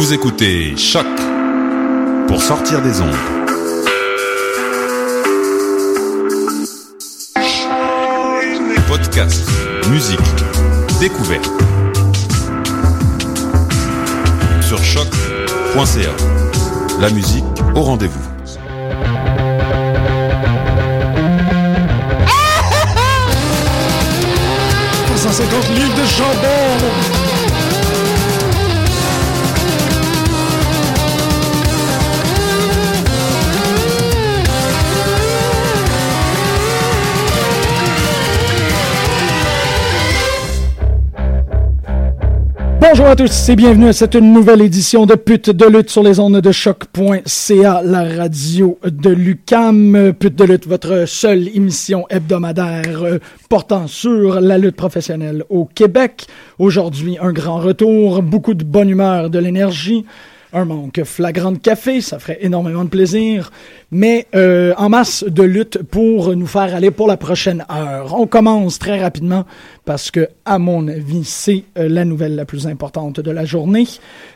Vous écoutez Choc pour sortir des ondes. Podcast, musique, découverte. Sur choc.ca. La musique au rendez-vous. livres de jambon. Bonjour à tous et bienvenue à cette nouvelle édition de Pute de lutte sur les ondes de choc.ca, la radio de Lucam. Pute de lutte, votre seule émission hebdomadaire euh, portant sur la lutte professionnelle au Québec. Aujourd'hui, un grand retour, beaucoup de bonne humeur, de l'énergie un manque flagrant de café, ça ferait énormément de plaisir, mais euh, en masse de lutte pour nous faire aller pour la prochaine heure. On commence très rapidement parce que, à mon avis, c'est euh, la nouvelle la plus importante de la journée.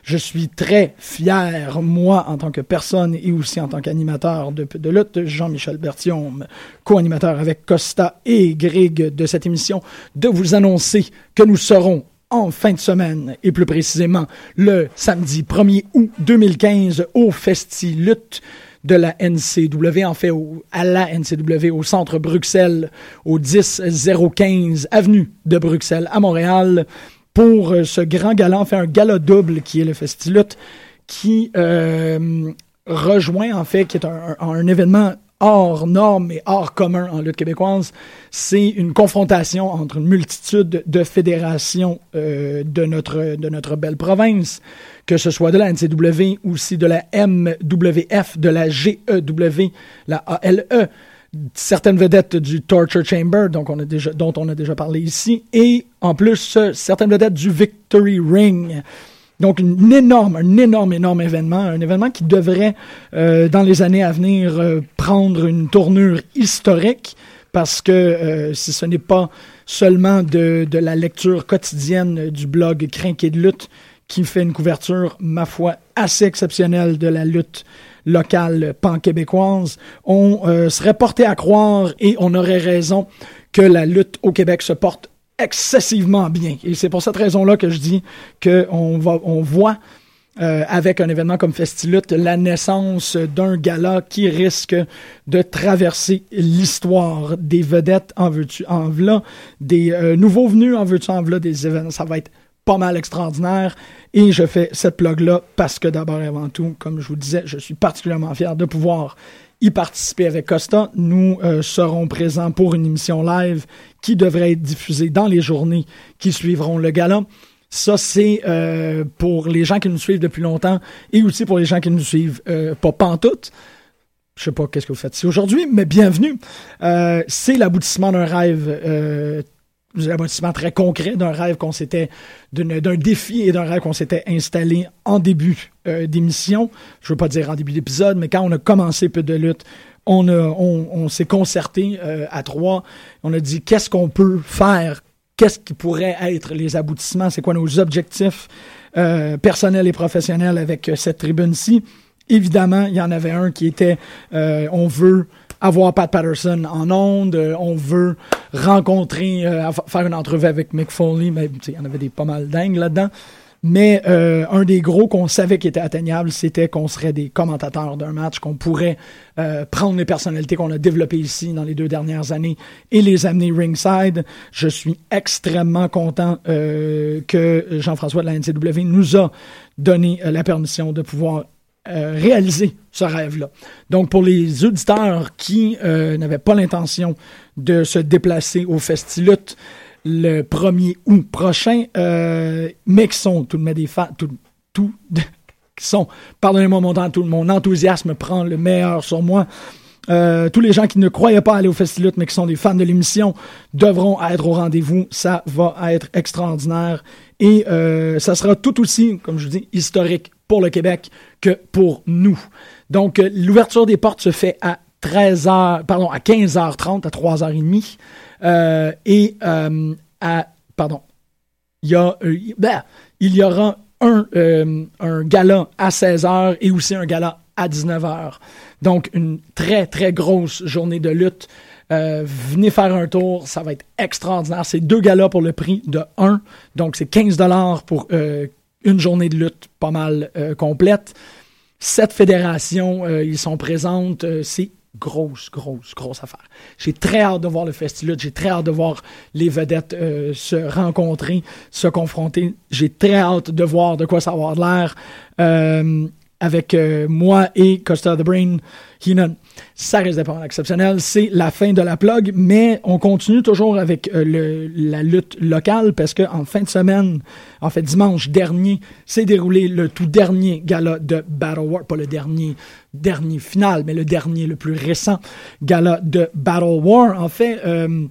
Je suis très fier, moi, en tant que personne et aussi en tant qu'animateur de, de lutte, Jean-Michel Berthiaume, co-animateur avec Costa et Greg de cette émission, de vous annoncer que nous serons en fin de semaine, et plus précisément le samedi 1er août 2015 au Festi Lutte de la NCW, en fait à la NCW au centre Bruxelles, au 10015 avenue de Bruxelles à Montréal, pour euh, ce grand gala, en fait un gala double qui est le Festi Lutte, qui euh, rejoint en fait, qui est un événement hors norme et hors commun en lutte québécoise, c'est une confrontation entre une multitude de fédérations euh, de, notre, de notre belle province, que ce soit de la NCW ou aussi de la MWF, de la GEW, la ALE, certaines vedettes du Torture Chamber, donc dont on a déjà parlé ici, et en plus certaines vedettes du Victory Ring. Donc, une énorme, un énorme, énorme événement, un événement qui devrait, euh, dans les années à venir, euh, prendre une tournure historique, parce que euh, si ce n'est pas seulement de, de, la lecture quotidienne du blog Crinqué de lutte qui fait une couverture, ma foi, assez exceptionnelle de la lutte locale pan-québécoise, on serait porté à croire, et on aurait raison, que la lutte au Québec se porte excessivement bien. Et c'est pour cette raison-là que je dis qu'on on voit euh, avec un événement comme Festilute la naissance d'un gala qui risque de traverser l'histoire des vedettes en veux-tu en v'là, des euh, nouveaux venus en veux-tu en v'là, des événements. Ça va être pas mal extraordinaire. Et je fais cette plug-là parce que d'abord et avant tout, comme je vous disais, je suis particulièrement fier de pouvoir y participer avec Costa. Nous euh, serons présents pour une émission live qui devrait être diffusée dans les journées qui suivront le gala. Ça, c'est euh, pour les gens qui nous suivent depuis longtemps et aussi pour les gens qui nous suivent euh, pas pantoute. Je sais pas qu'est-ce que vous faites ici aujourd'hui, mais bienvenue. c'est l'aboutissement d'un rêve aboutissement très concret d'un rêve qu'on s'était, d'un défi et d'un rêve qu'on s'était installé en début euh, d'émission. Je veux pas dire en début d'épisode, mais quand on a commencé peu de lutte, on, on, s'est concerté euh, à trois. On a dit qu'est-ce qu'on peut faire, qu'est-ce qui pourrait être les aboutissements, c'est quoi nos objectifs euh, personnels et professionnels avec cette tribune-ci? Évidemment, il y en avait un qui était on veut avoir Pat Patterson en onde, euh, on veut rencontrer, euh, faire une entrevue avec Mick Foley, mais il y en avait des pas mal dingues là-dedans. Mais euh, un des gros qu'on savait qui était atteignable, c'était qu'on serait des commentateurs d'un match, qu'on pourrait prendre les personnalités qu'on a développées ici dans les deux dernières années et les amener ringside. Je suis extrêmement content que Jean-François de la NCW nous a donné la permission de pouvoir euh, réaliser ce rêve-là. Donc, pour les auditeurs qui euh, n'avaient pas l'intention de se déplacer au Festilut le 1er août prochain, euh, mais qui sont tout de même des fans, tout, tout qui sont, pardonnez-moi mon temps, tout mon enthousiasme prend le meilleur sur moi. tous les gens qui ne croyaient pas aller au Festilut, mais qui sont des fans de l'émission, devront être au rendez-vous. Ça va être extraordinaire. Et ça sera tout aussi, comme je vous dis, historique pour le Québec pour nous. Donc, euh, l'ouverture des portes se fait à 13h, pardon, à 15h30, à 3h30. Euh, et euh, à, pardon, il y, a, ben, il y aura un, un gala à 16h et aussi un gala à 19h. Donc, une très, très grosse journée de lutte. venez faire un tour, ça va être extraordinaire. C'est deux galas pour le prix de un. Donc, c'est 15 dollars pour une journée de lutte pas mal euh, complète. Sept fédérations, euh, ils sont présentes. Euh, c'est grosse, grosse, grosse affaire. J'ai très hâte de voir le festival. J'ai très hâte de voir les vedettes se rencontrer, se confronter. J'ai très hâte de voir de quoi ça va avoir l'air avec moi et Costa the Brain Heenan. Ça reste des exceptionnel. C'est la fin de la plug, mais on continue toujours avec euh, la lutte locale parce qu'en fin de semaine, en fait dimanche dernier, s'est déroulé le tout dernier gala de Battle War, pas le dernier, dernier final, mais le dernier, le plus récent gala de Battle War. En fait, euh,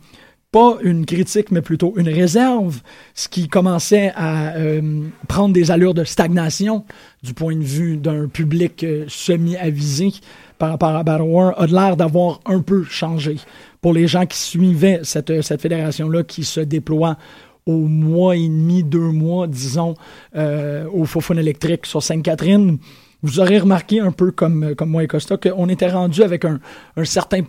pas une critique, mais plutôt une réserve, ce qui commençait à euh, prendre des allures de stagnation du point de vue d'un public semi-avisé par rapport à Battle War a l'air d'avoir un peu changé. Pour les gens qui suivaient cette, cette fédération-là qui se déploie au mois et demi, deux mois, disons, euh, au Fofone électrique sur Sainte-Catherine, vous aurez remarqué un peu comme, comme moi et Costa qu'on était rendu avec un, un certain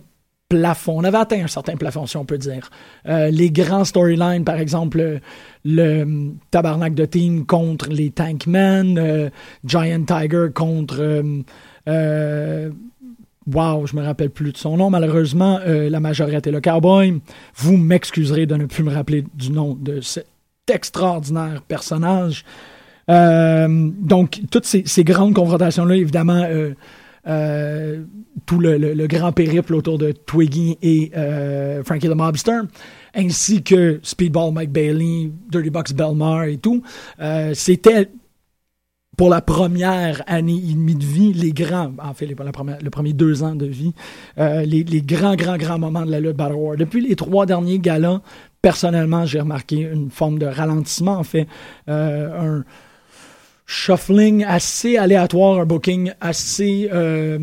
plafond. On avait atteint un certain plafond, si on peut dire. Euh, les grands storylines, par exemple, le, Tabarnak de Team contre les Tankmen, euh, Giant Tiger contre Wow, je me rappelle plus de son nom. Malheureusement, euh, la majorité le cowboy. Vous m'excuserez de ne plus me rappeler du nom de cet extraordinaire personnage. Euh, donc, toutes ces, grandes confrontations-là, évidemment, euh, tout le, grand périple autour de Twiggy et Frankie the Mobster, ainsi que Speedball Mike Bailey, Dirty Box Belmar et tout, c'était pour la première année et demie de vie, les grands, en fait, les, première, le premier deux ans de vie, euh, les, les, grands, grands, grands moments de la lutte Battle War. Depuis les trois derniers galas, personnellement, j'ai remarqué une forme de ralentissement, en fait, euh, un shuffling assez aléatoire, un booking assez, euh,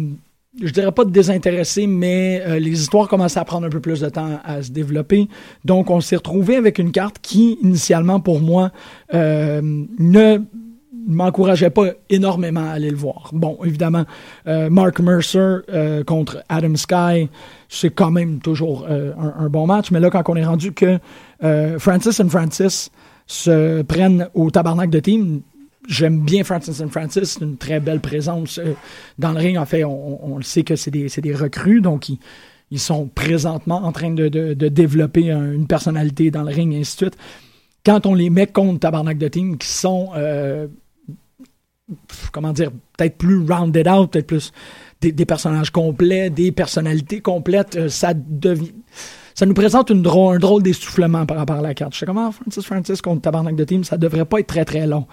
je dirais pas désintéressé, mais euh, les histoires commençaient à prendre un peu plus de temps à se développer. Donc, on s'est retrouvé avec une carte qui, initialement, pour moi, euh, ne m'encourageait pas énormément à aller le voir. Bon, évidemment, euh, Mark Mercer euh, contre Adam Sky, c'est quand même toujours un, bon match, mais là, quand on est rendu que Francis and Francis se prennent au tabarnak de team, j'aime bien Francis and Francis, une très belle présence dans le ring. En fait, on, le sait que c'est des, recrues, donc ils, sont présentement en train de, développer une personnalité dans le ring, et ainsi de suite quand on les met contre Tabarnak de Team, qui sont comment dire, peut-être plus rounded out, peut-être plus des, personnages complets, des personnalités complètes, euh, ça devient. Ça nous présente un drôle d'essoufflement par rapport à la carte. Je sais comment Francis Francis contre Tabarnak de Team, ça devrait pas être très très long.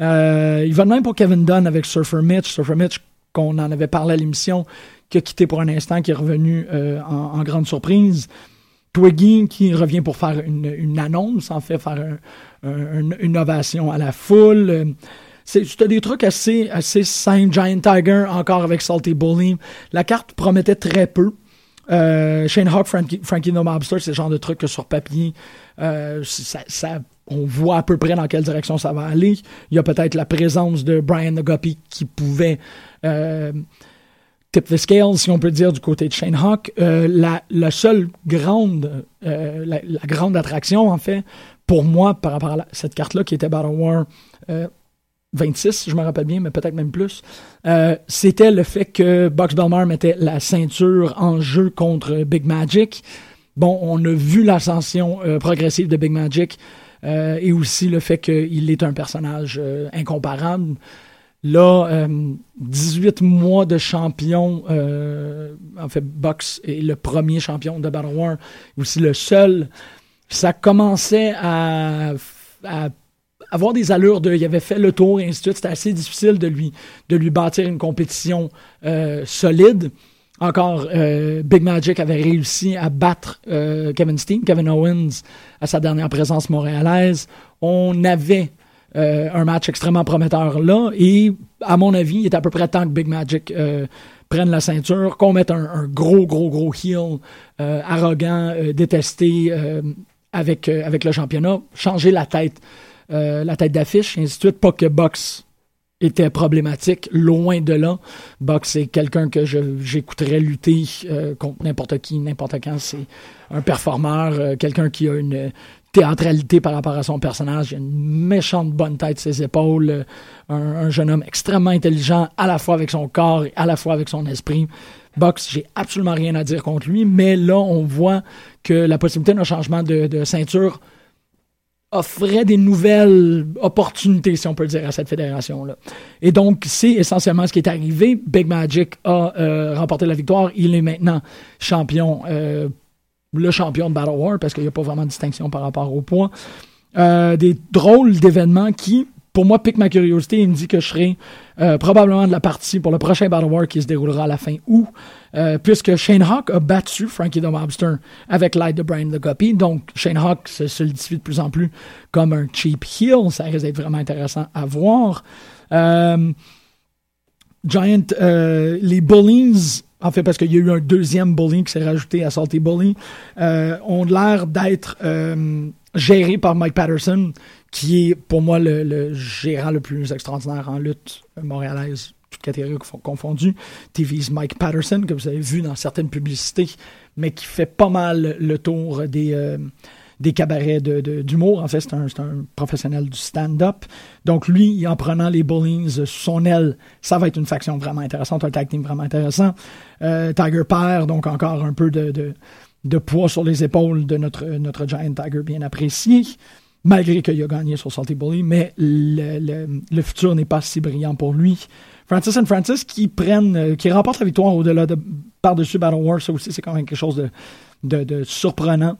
Euh, il va de même pour Kevin Dunn avec Surfer Mitch. Surfer Mitch, qu'on en avait parlé à l'émission, qui a quitté pour un instant, qui est revenu euh, en, grande surprise. Twiggy qui revient pour faire une, annonce, en fait, faire une ovation à la foule. C'était des trucs assez, assez simples. Giant Tiger, encore avec Salty Bully. La carte promettait très peu. Euh, Shane Hawk, Frankie, Frankie No Mobster, c'est le genre de truc que sur papier, euh, ça, on voit à peu près dans quelle direction ça va aller. Il y a peut-être la présence de Brian Guppy qui pouvait euh, tip the scale, si on peut dire, du côté de Shane Hawk. Euh, la, seule grande, euh, la, grande attraction, en fait, pour moi, par rapport à cette carte-là, qui était Battle War 26, je me rappelle bien, mais peut-être même plus, c'était le fait que Box Belmar mettait la ceinture en jeu contre Big Magic. Bon, on a vu l'ascension progressive de Big Magic euh, et aussi le fait qu'il est un personnage incomparable. Là, 18 mois de champion, en fait, Box est le premier champion de Battle War, aussi le seul. Ça commençait à, avoir des allures de. Il avait fait le tour et ainsi de suite. C'était assez difficile de lui, de lui bâtir une compétition euh, solide. Encore, euh, Big Magic avait réussi à battre euh, Kevin Steen, Kevin Owens, à sa dernière présence montréalaise. On avait un match extrêmement prometteur là. Et, à mon avis, il est à peu près temps que Big Magic prenne la ceinture, qu'on mette un, gros, gros, gros heel arrogant, détesté avec, avec le championnat, changer la tête euh, la tête d'affiche, et ainsi de suite. Pas que Box était problématique, loin de là. Box est quelqu'un que j'écouterais lutter euh, contre n'importe qui, n'importe quand. C'est un performeur, euh, quelqu'un qui a une théâtralité par rapport à son personnage. Il a une méchante bonne tête, ses épaules. Un, jeune homme extrêmement intelligent, à la fois avec son corps et à la fois avec son esprit. Box, j'ai absolument rien à dire contre lui, mais là, on voit que la possibilité d'un changement de ceinture offrait des nouvelles opportunités, si on peut dire, à cette fédération-là. Et donc, c'est essentiellement ce qui est arrivé. Big Magic a euh, remporté la victoire. Il est maintenant champion, euh, le champion de Battle War, parce qu'il n'y a pas vraiment de distinction par rapport au poids. Euh, des drôles d'événements qui, pour moi, piquent ma curiosité et me dit que je serai probablement de la partie pour le prochain Battle War qui se déroulera à la fin août. Euh, puisque Shane Hawk a battu Frankie the Mobster avec l'aide de Brian the Guppy. Donc, Shane Hawk se solidifie de plus en plus comme un cheap heel. Ça risque d'être vraiment intéressant à voir. Euh, Giant, euh, les Bullies, en fait, parce qu'il y a eu un deuxième bully qui s'est rajouté à Salty Bully, ont l'air d'être gérés par Mike Patterson, qui est pour moi le, le, gérant le plus extraordinaire en lutte montréalaise toutes catégories confondues. TV's Mike Patterson, que vous avez vu dans certaines publicités, mais qui fait pas mal le tour des, euh, des cabarets d'humour. En fait, c'est un, un, professionnel du stand-up. Donc, lui, en prenant les Bullings sous son aile, ça va être une faction vraiment intéressante, un tag team vraiment intéressant. Euh, Tiger Père, donc encore un peu de, de, poids sur les épaules de notre, notre Giant Tiger bien apprécié malgré qu'il a gagné sur Salty Bully, mais le, le, le futur n'est pas si brillant pour lui. Francis and Francis qui prennent, euh, qui remportent la victoire au-delà de par-dessus Battle War, ça aussi c'est quand même quelque chose de, de, surprenant.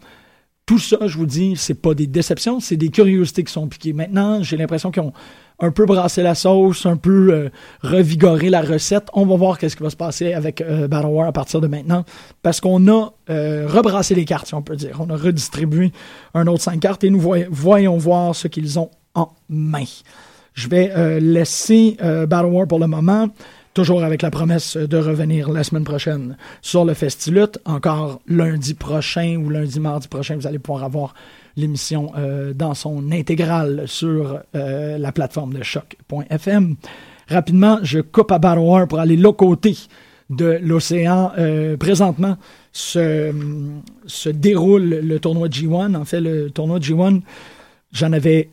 Tout ça, je vous dis, c'est pas des déceptions, c'est des curiosités qui sont piquées. Maintenant, j'ai l'impression qu'ils ont un peu brassé la sauce, un peu euh, revigoré la recette. On va voir qu'est-ce qui va se passer avec euh, Battle War à partir de maintenant, parce qu'on a rebrassé les cartes, si on peut dire. On a redistribué un autre cinq cartes et nous voyons voir ce qu'ils ont en main. Je vais euh, laisser euh, Battle War pour le moment, toujours avec la promesse de revenir la semaine prochaine sur le Festilut. Encore lundi prochain ou lundi mardi prochain, vous allez pouvoir avoir l'émission euh, dans son intégrale sur la plateforme de choc.fm. Rapidement, je coupe à Battle War pour aller l'autre côté de l'océan. présentement, se, se déroule le tournoi G1. En fait, le tournoi G1, j'en avais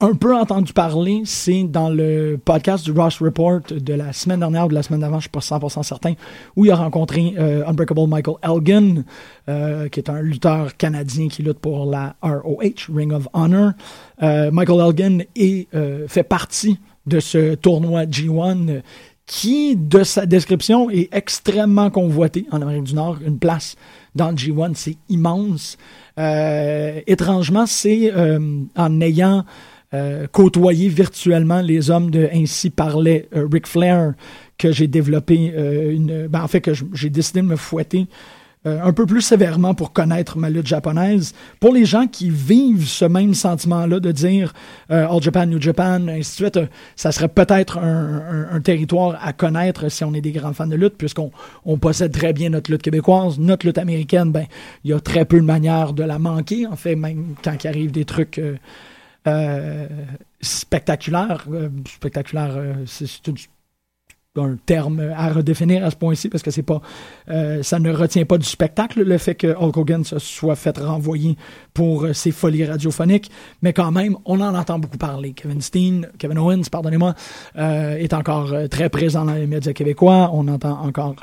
un peu entendu parler, c'est dans le podcast du Ross Report de la semaine dernière ou de la semaine d'avant, je suis pas 100% certain, où il a rencontré euh, Unbreakable Michael Elgin, euh, qui est un lutteur canadien qui lutte pour la ROH, Ring of Honor. Euh, Michael Elgin est, fait partie de ce tournoi G1 qui, de sa description, est extrêmement convoité en Amérique du Nord. Une place dans le G1, c'est immense. étrangement, c'est en ayant euh, côtoyer virtuellement les hommes de Ainsi parlait euh, Ric Flair que j'ai développé euh, une. Ben, en fait, que j'ai décidé de me fouetter euh, un peu plus sévèrement pour connaître ma lutte japonaise. Pour les gens qui vivent ce même sentiment-là de dire euh, All Japan, New Japan, ainsi de suite, euh, ça serait peut-être un, territoire à connaître si on est des grands fans de lutte, puisqu'on on possède très bien notre lutte québécoise. Notre lutte américaine, ben, il y a très peu de manières de la manquer, en fait, même quand il arrive des trucs spectaculaires. spectaculaires, c'est un terme à redéfinir à ce point-ci parce que c'est pas euh, ça ne retient pas du spectacle le fait que Hulk Hogan se soit fait renvoyer pour euh, ses folies radiophoniques. Mais quand même on en entend beaucoup parler. Kevin Steen Kevin Owens pardonnez-moi euh, est encore très présent dans les médias québécois. On entend encore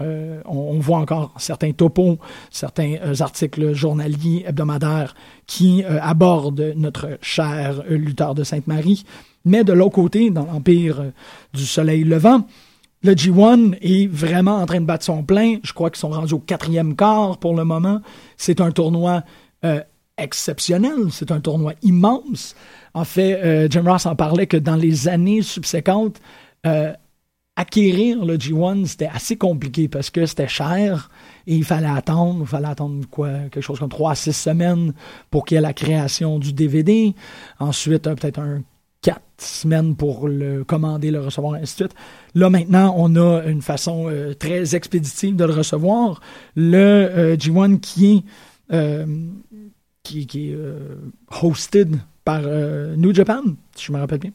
on, voit encore certains topos certains articles journaliers hebdomadaires qui abordent notre cher lutteur de Sainte-Marie. Mais de l'autre côté dans l'empire du soleil levant le G1 est vraiment en train de battre son plein. Je crois qu'ils sont rendus au quatrième quart pour le moment. C'est un tournoi euh, exceptionnel. C'est un tournoi immense. En fait, euh, Jim Ross en parlait que dans les années subséquentes, euh, acquérir le G1, c'était assez compliqué parce que c'était cher et il fallait attendre. Il fallait attendre quoi? Quelque chose comme trois à six semaines pour qu'il y ait la création du DVD. Ensuite, peut-être un semaines pour le commander, le recevoir, ainsi de suite. Là, maintenant, on a une façon euh, très expéditive de le recevoir. Le euh, G1 qui est, euh, qui, qui est hosted par New Japan, si je me rappelle bien.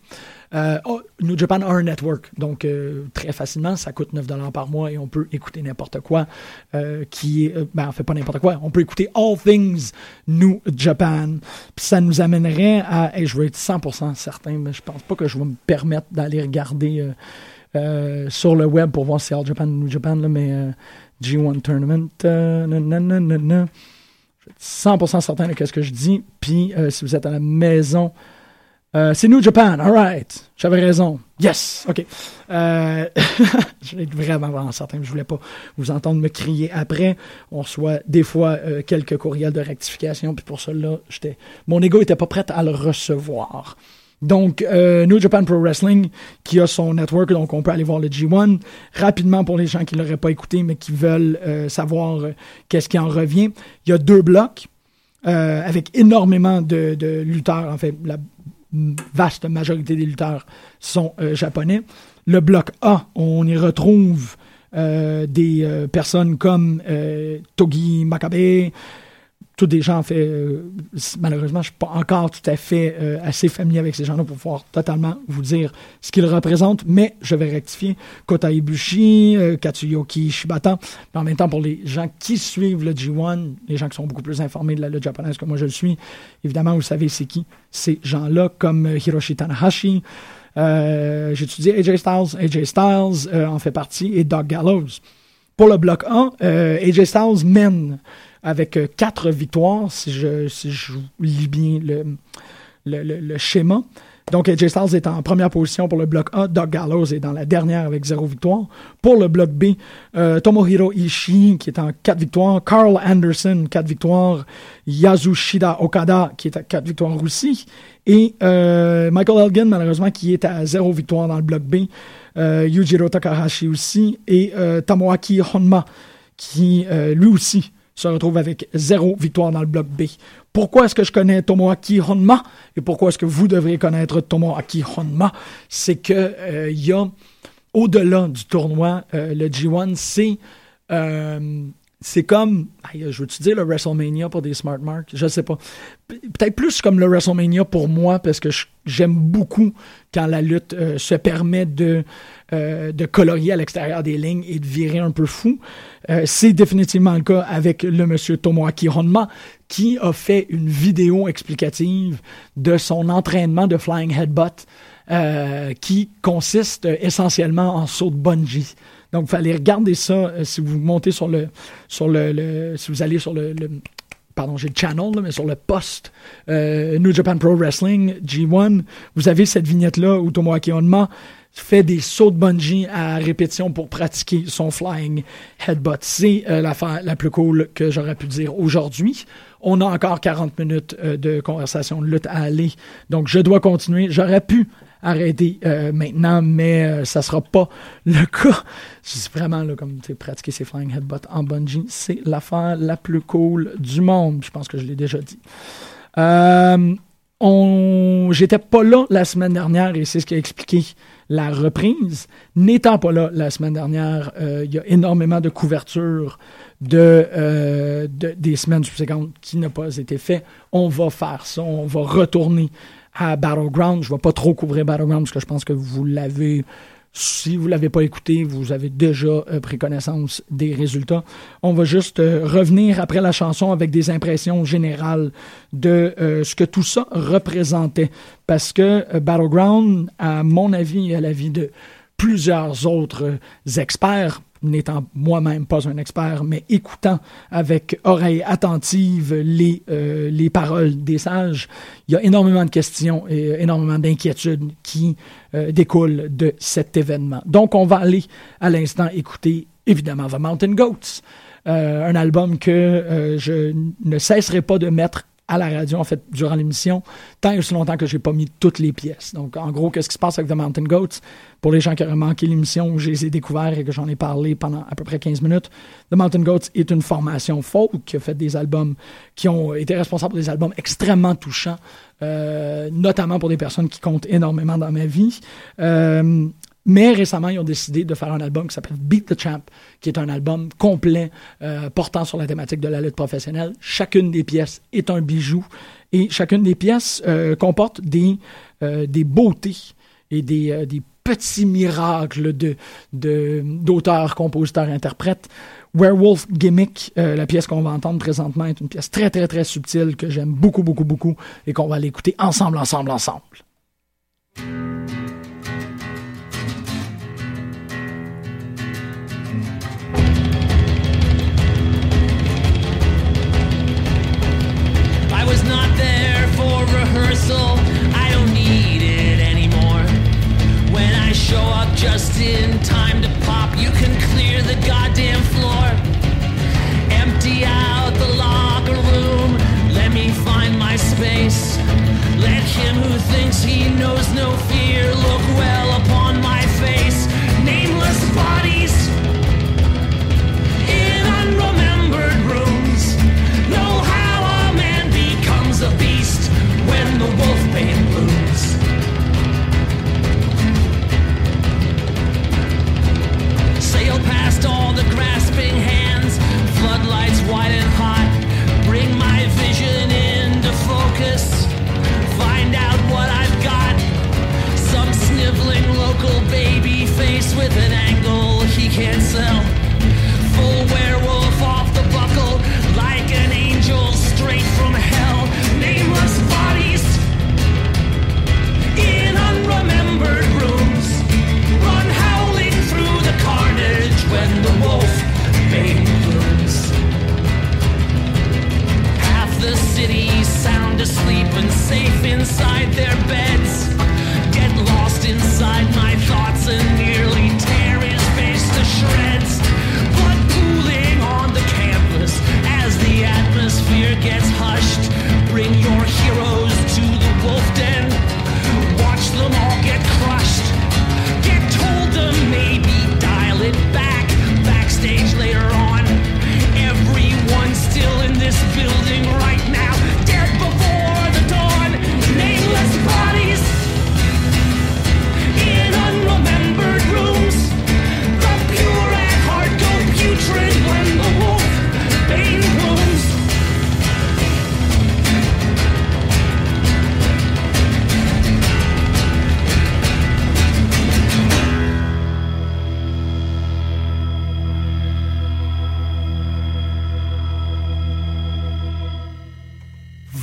Euh, oh, New Japan a un network, donc euh, très facilement, ça coûte 9 par mois et on peut écouter n'importe quoi euh, qui est, ben en fait pas n'importe quoi, on peut écouter All Things New Japan. Puis ça nous amènerait à, et je vais être 100% certain, mais je pense pas que je vais me permettre d'aller regarder sur le web pour voir si All Japan New Japan, là, mais G1 Tournament, être 100% certain de ce que je dis. Puis si vous êtes à la maison, euh, c'est New Japan, alright. J'avais raison. Yes, ok. Euh, je être vraiment, vraiment certain. Je voulais pas vous entendre me crier après. On reçoit des fois euh, quelques courriels de rectification, puis pour cela, mon ego était pas prêt à le recevoir. Donc, euh, New Japan Pro Wrestling, qui a son network, donc on peut aller voir le G1. Rapidement, pour les gens qui ne l'auraient pas écouté, mais qui veulent savoir qu'est-ce qui en revient, il y a deux blocs. avec énormément de, de lutteurs, en fait, la vaste majorité des lutteurs sont euh, japonais. Le bloc A, on y retrouve euh, des euh, personnes comme Togi Makabe, tous des gens, en fait, malheureusement, je ne suis pas encore tout à fait assez familier avec ces gens-là pour pouvoir totalement vous dire ce qu'ils représentent, mais je vais rectifier. Kota Ibushi, Katsuyoki Shibata, mais en même temps, pour les gens qui suivent le G1, les gens qui sont beaucoup plus informés de la lutte japonaise que moi je le suis, évidemment, vous savez c'est qui ces gens-là, comme euh, Hiroshi Tanahashi. Euh, J'étudie AJ Styles. AJ Styles euh, en fait partie et Doug Gallows. Pour le bloc 1, euh, AJ Styles mène avec quatre victoires, si je, si je lis bien le, le, le schéma. Donc, AJ Styles est en première position pour le bloc A. Doug Gallows est dans la dernière avec zéro victoire. Pour le bloc B, euh, Tomohiro Ishii qui est en quatre victoires. Carl Anderson, quatre victoires. Yazushida Okada qui est à quatre victoires aussi. Et euh, Michael Elgin, malheureusement, qui est à zéro victoire dans le bloc B. Euh, Yujiro Takahashi aussi. Et Tamoaki Honma qui, lui aussi, se retrouve avec zéro victoire dans le bloc B. Pourquoi est-ce que je connais Tomoaki Honma et pourquoi est-ce que vous devriez connaître Tomoaki Honma? C'est que euh, il y a, au-delà du tournoi, euh, le G1, c'est euh, c'est comme, je veux-tu dire le WrestleMania pour des smart marks? Je sais pas. Peut-être plus comme le WrestleMania pour moi, parce que j'aime beaucoup quand la lutte euh, se permet de, euh, de colorier à l'extérieur des lignes et de virer un peu fou. Euh, c'est définitivement le cas avec le monsieur Tomoaki Honma, qui a fait une vidéo explicative de son entraînement de Flying Headbutt, qui consiste essentiellement en saut de bungee. Donc, vous allez regarder ça euh, si vous montez sur le, sur le, si vous allez sur le, pardon, j'ai le channel, mais sur le post euh, New Japan Pro Wrestling G1, vous avez cette vignette-là où Tomoaki Honma fait des sauts de bungee à répétition pour pratiquer son flying headbutt. C'est euh, l'affaire la plus cool que j'aurais pu dire aujourd'hui. On a encore 40 minutes euh, de conversation de lutte à aller, donc je dois continuer. J'aurais pu arrêter euh, maintenant, mais ça sera pas le cas. C'est vraiment là, comme pratiquer ses flying headbutt en bungee, c'est l'affaire la plus cool du monde. Je pense que je l'ai déjà dit. on... J'étais pas là la semaine dernière et c'est ce qui a expliqué la reprise. N'étant pas là la semaine dernière, euh, il y a énormément de couverture euh, de, des semaines subséquentes qui n'a pas été fait. On va faire ça, on va retourner à Battleground. Je ne vais pas trop couvrir Battleground parce que je pense que vous l'avez si vous ne l'avez pas écouté, vous avez déjà euh, pris connaissance des résultats. On va juste euh, revenir après la chanson avec des impressions générales de euh, ce que tout ça représentait. Parce que Battleground, à mon avis et à l'avis de plusieurs autres experts, n'étant moi-même pas un expert, mais écoutant avec oreille attentive les, euh, les paroles des sages, il y a énormément de questions et énormément d'inquiétudes qui euh, découlent de cet événement. Donc, on va aller à l'instant écouter, évidemment, The Mountain Goats. Euh, un album que je ne cesserai pas de mettre à la radio, en fait, durant l'émission, tant et aussi longtemps que j'ai pas mis toutes les pièces. Donc, en gros, qu'est-ce qui se passe avec The Mountain Goats? Pour les gens qui auraient manqué l'émission, je les ai découverts et que j'en ai parlé pendant à peu près 15 minutes. The Mountain Goats est une formation folk qui a fait des albums qui ont été responsables des albums extrêmement touchants, euh, notamment pour des personnes qui comptent énormément dans ma vie. Euh, mais récemment, ils ont décidé de faire un album qui s'appelle Beat the Champ, qui est un album complet euh, portant sur la thématique de la lutte professionnelle. Chacune des pièces est un bijou et chacune des pièces euh, comporte des, euh, des beautés et des, des petits miracles de, d'auteurs, compositeurs, interprètes. Werewolf Gimmick, la pièce qu'on va entendre présentement, est une pièce très, très, très subtile que j'aime beaucoup, beaucoup, beaucoup et qu'on va l'écouter ensemble, ensemble, ensemble. Rehearsal. I don't need it anymore. When I show up just in time to pop, you can clear the goddamn floor. Empty out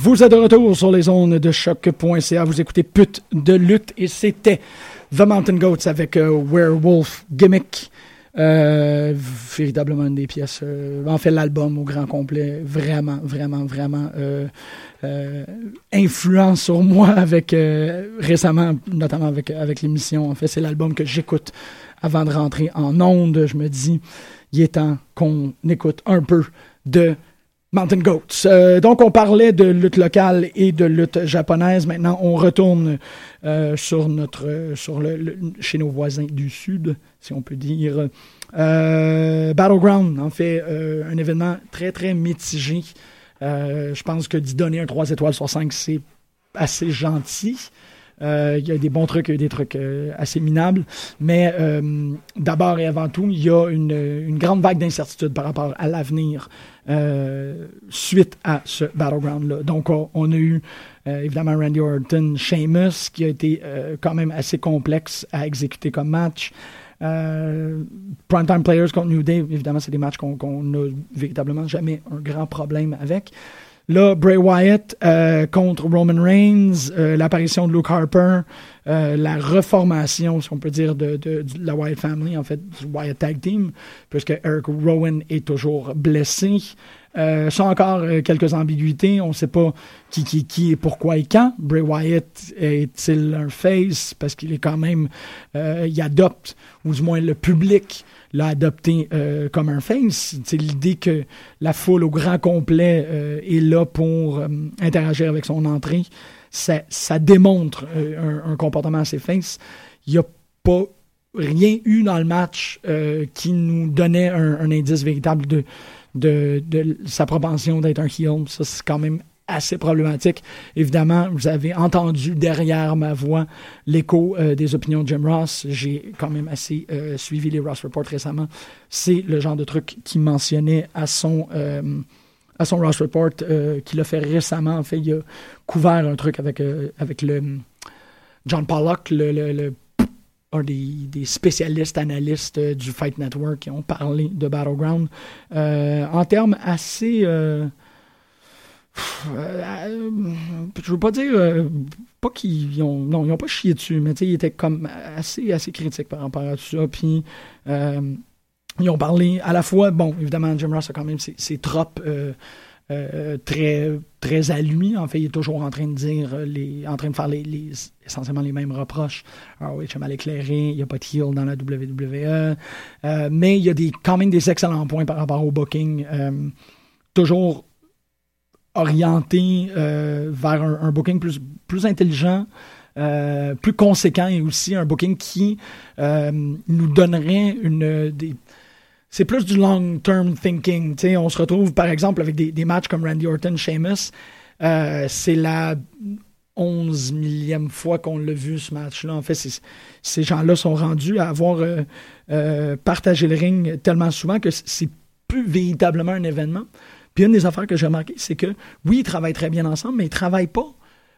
Vous êtes de retour sur les ondes de choc.ca. Vous écoutez Pute de lutte et c'était The Mountain Goats avec euh, Werewolf Gimmick. Euh, véritablement une des pièces. Euh, en fait, l'album au grand complet, vraiment, vraiment, vraiment influent sur moi avec récemment, notamment avec, avec l'émission. En fait, c'est l'album que j'écoute avant de rentrer en onde. Je me dis, il est temps qu'on écoute un peu de Mountain Goats. Euh, donc, on parlait de lutte locale et de lutte japonaise. Maintenant, on retourne euh, sur notre, sur le, chez nos voisins du Sud, si on peut dire. Euh, Battleground, en fait, un événement très, très mitigé. je pense que d'y donner un 3 étoiles sur 5, c'est assez gentil. Il y a des bons trucs, il y a des trucs assez minables. Mais d'abord et avant tout, il y a une, une grande vague d'incertitude par rapport à l'avenir euh, suite à ce Battleground-là. Donc, on, a eu euh, évidemment Randy Orton, Sheamus, qui a été euh, quand même assez complexe à exécuter comme match. Primetime Players contre New Day, évidemment, c'est des matchs qu'on n'a véritablement jamais un grand problème avec. Là, Bray Wyatt contre Roman Reigns, l'apparition de Luke Harper, la reformation, si on peut dire, de, la Wyatt Family, en fait, du Wyatt Tag Team, puisque Eric Rowan est toujours blessé. Euh, sont encore euh, quelques ambiguïtés. On ne sait pas qui, qui, qui et pourquoi et quand. Bray Wyatt est-il un face? Parce qu'il est quand même, euh, il adopte, ou du moins le public l'a adopté euh, comme un face. C'est l'idée que la foule au grand complet est là pour interagir avec son entrée ça, ça démontre euh, un, comportement assez face. Il n'y a pas rien eu dans le match euh, qui nous donnait un, indice véritable de, de, de sa propension d'être un heel. Ça, c'est quand même assez problématique. Évidemment, vous avez entendu derrière ma voix l'écho euh, des opinions de Jim Ross. J'ai quand même assez suivi les Ross Reports récemment. C'est le genre de truc qu'il mentionnait à son à son Ross Report euh, qu'il a fait récemment. En fait, il a couvert un truc avec, euh, avec le John Pollock, le, un des, spécialistes, analystes euh, du Fight Network qui ont parlé de Battleground en termes assez. Je veux pas dire. pas qu'ils ont. Non, ils n'ont pas chié dessus, mais ils étaient comme assez, assez critiques par rapport à tout ça. Puis ils ont parlé à la fois, bon, évidemment, Jim Ross a quand même ses, tropes euh, euh, très, très à lui. En fait, il est toujours en train de dire, les, en train de faire les, essentiellement les mêmes reproches. Ah oui, je mal éclairé, il n'y a pas de heel dans la WWE. Euh, mais il y a des, quand même des excellents points par rapport au booking. toujours orienté vers un, booking plus, plus intelligent. plus conséquent et aussi un booking qui nous donnerait une, des, c'est plus du long-term thinking. on se retrouve, par exemple, avec des, matchs comme Randy Orton, Sheamus. Euh, c'est la 11 millième fois qu'on l'a vu, ce match-là. En fait, ces gens-là sont rendus à avoir euh, euh, partagé le ring tellement souvent que c'est plus véritablement un événement. Puis une des affaires que j'ai remarqué, c'est que oui, ils travaillent très bien ensemble, mais ils travaillent pas.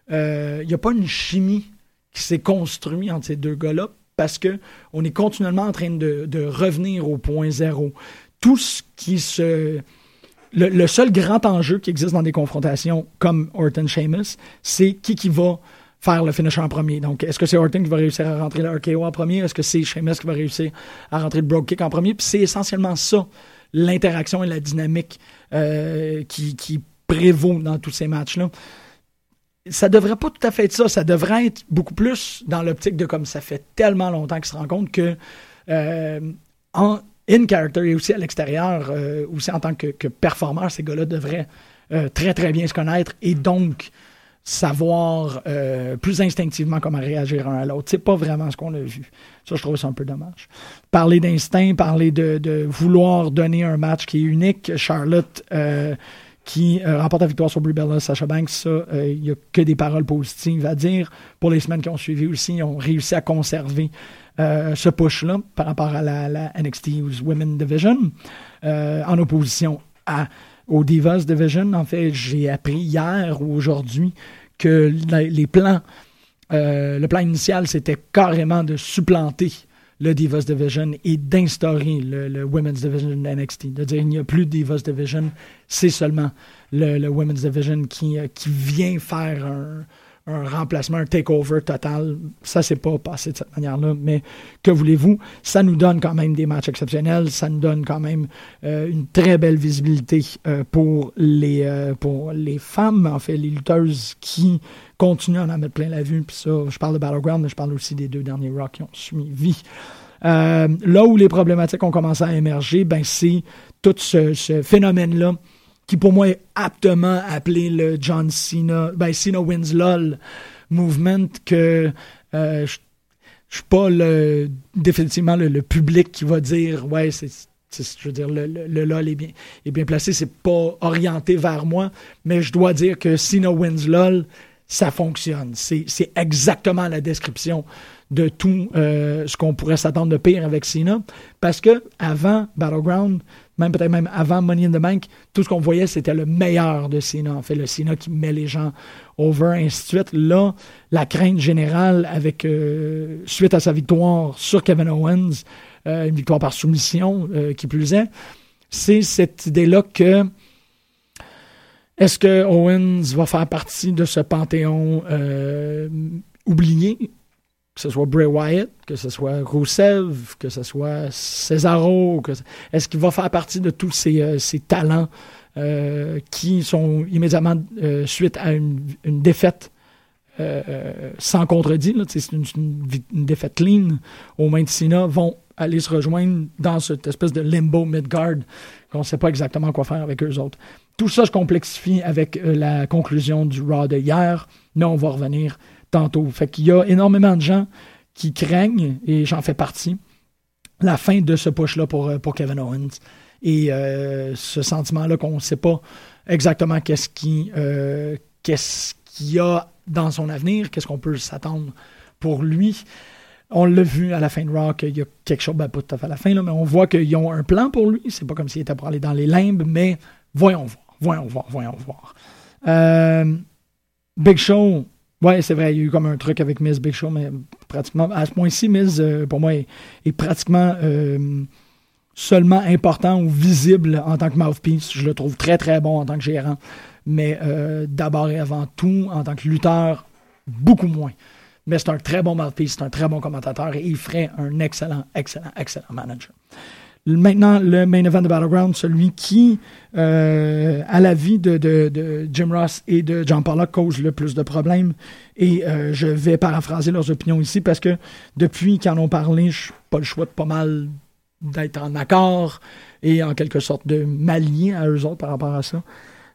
Il n'y a pas une chimie qui s'est construite entre ces deux gars-là parce qu'on est continuellement en train de, revenir au point zéro. Tout ce qui se... Le, seul grand enjeu qui existe dans des confrontations comme Orton Sheamus, c'est qui qui va faire le finisher en premier. Donc, est-ce que c'est Orton qui va réussir à rentrer le RKO en premier? Est-ce que c'est Sheamus qui va réussir à rentrer le broke kick en premier? Puis c'est essentiellement ça, l'interaction et la dynamique euh, qui, prévaut dans tous ces matchs-là ça devrait pas tout à fait être ça. Ça devrait être beaucoup plus dans l'optique de comme ça fait tellement longtemps qu'ils se compte que euh, en in character et aussi à l'extérieur, euh, aussi en tant que, que performeur, ces gars-là devraient très très bien se connaître et donc savoir plus instinctivement comment réagir un à l'autre. C'est pas vraiment ce qu'on a vu. Ça, je trouve ça un peu dommage. Parler d'instinct, parler de, vouloir donner un match qui est unique. Charlotte qui euh, remporte la victoire sur Brie Bella, Banks, ça, euh, il n'y a que des paroles positives à dire. Pour les semaines qui ont suivi aussi, ils ont réussi à conserver euh, ce push-là par rapport à la, NXT Women's Division, en opposition à, au Divas Division. En fait, j'ai appris hier ou aujourd'hui que les plans, le plan initial, c'était carrément de supplanter le Divas Division et d'instaurer le, Women's Division NXT. De dire qu'il n'y a plus de Divas Division, c'est seulement le, Women's Division qui, euh, qui vient faire un remplacement, un takeover total. Ça s'est pas passé de cette manière-là, mais que voulez-vous? Ça nous donne quand même des matchs exceptionnels, ça nous donne quand même euh, une très belle visibilité euh, pour, les, euh, pour les femmes, en fait, les lutteuses qui continuent à en mettre plein la vue. Puis ça, je parle de Battleground, mais je parle aussi des deux derniers Rock qui ont suivi. là où les problématiques ont commencé à émerger, ben c'est tout ce phénomène-là qui pour moi est aptement appelé le John Cena, ben Cena wins LOL movement, que euh, je suis pas le, définitivement le, public qui va dire ouais c'est je veux dire le, le, LOL est bien est bien placé c'est pas orienté vers moi mais je dois dire que Cena wins LOL ça fonctionne. C'est exactement la description de tout euh, ce qu'on pourrait s'attendre de pire avec Cena parce que avant Battleground même peut-être même avant Money in the Bank, tout ce qu'on voyait, c'était le meilleur de Cena. En fait, le Cena qui met les gens over, ainsi de suite. Là, la crainte générale, avec euh, suite à sa victoire sur Kevin Owens, euh, une victoire par soumission, qui plus est, c'est cette idée-là que est-ce que Owens va faire partie de ce panthéon oublié? Que ce soit Bray Wyatt, que ce soit Rousseff, que ce soit Cesaro, est-ce qu'il va faire partie de tous ces, euh, talents euh, qui sont immédiatement euh, suite à une, défaite sans contredit, c'est une, défaite clean au main de Cena, vont aller se rejoindre dans cette espèce de limbo Midgard qu'on ne sait pas exactement quoi faire avec eux autres. Tout ça se complexifie avec la conclusion du Raw de hier, mais on va revenir tantôt. Fait qu'il y a énormément de gens qui craignent, et j'en fais partie, la fin de ce push-là pour, euh, pour Kevin Owens. Et euh, ce sentiment-là qu'on ne sait pas exactement euh, qu'est-ce qu'il y a dans son avenir, qu'est-ce qu'on peut s'attendre pour lui. On l'a vu à la fin de Rock, il y a quelque chose, ben, pas tout à fait à la fin, là, mais on voit qu'ils ont un plan pour lui. C'est pas comme s'il était pour aller dans les limbes, mais voyons voir, voyons voir, voyons voir. Big Show, oui, c'est vrai, il y a eu comme un truc avec Miss Big Show, mais pratiquement, à ce point-ci, Miss, euh, pour moi, est, pratiquement euh, seulement important ou visible en tant que mouthpiece. Je le trouve très, très bon en tant que gérant, mais euh, d'abord et avant tout, en tant que lutteur, beaucoup moins. Mais c'est un très bon mouthpiece, c'est un très bon commentateur et il ferait un excellent, excellent, excellent manager. Maintenant, le main event de Battleground, celui qui, euh, à la vie de, Jim Ross et de John Pollock, cause le plus de problèmes. Et euh, je vais paraphraser leurs opinions ici parce que depuis qu'ils en ont parlé, je pas le choix de pas mal d'être en accord et en quelque sorte de m'allier à eux autres par rapport à ça.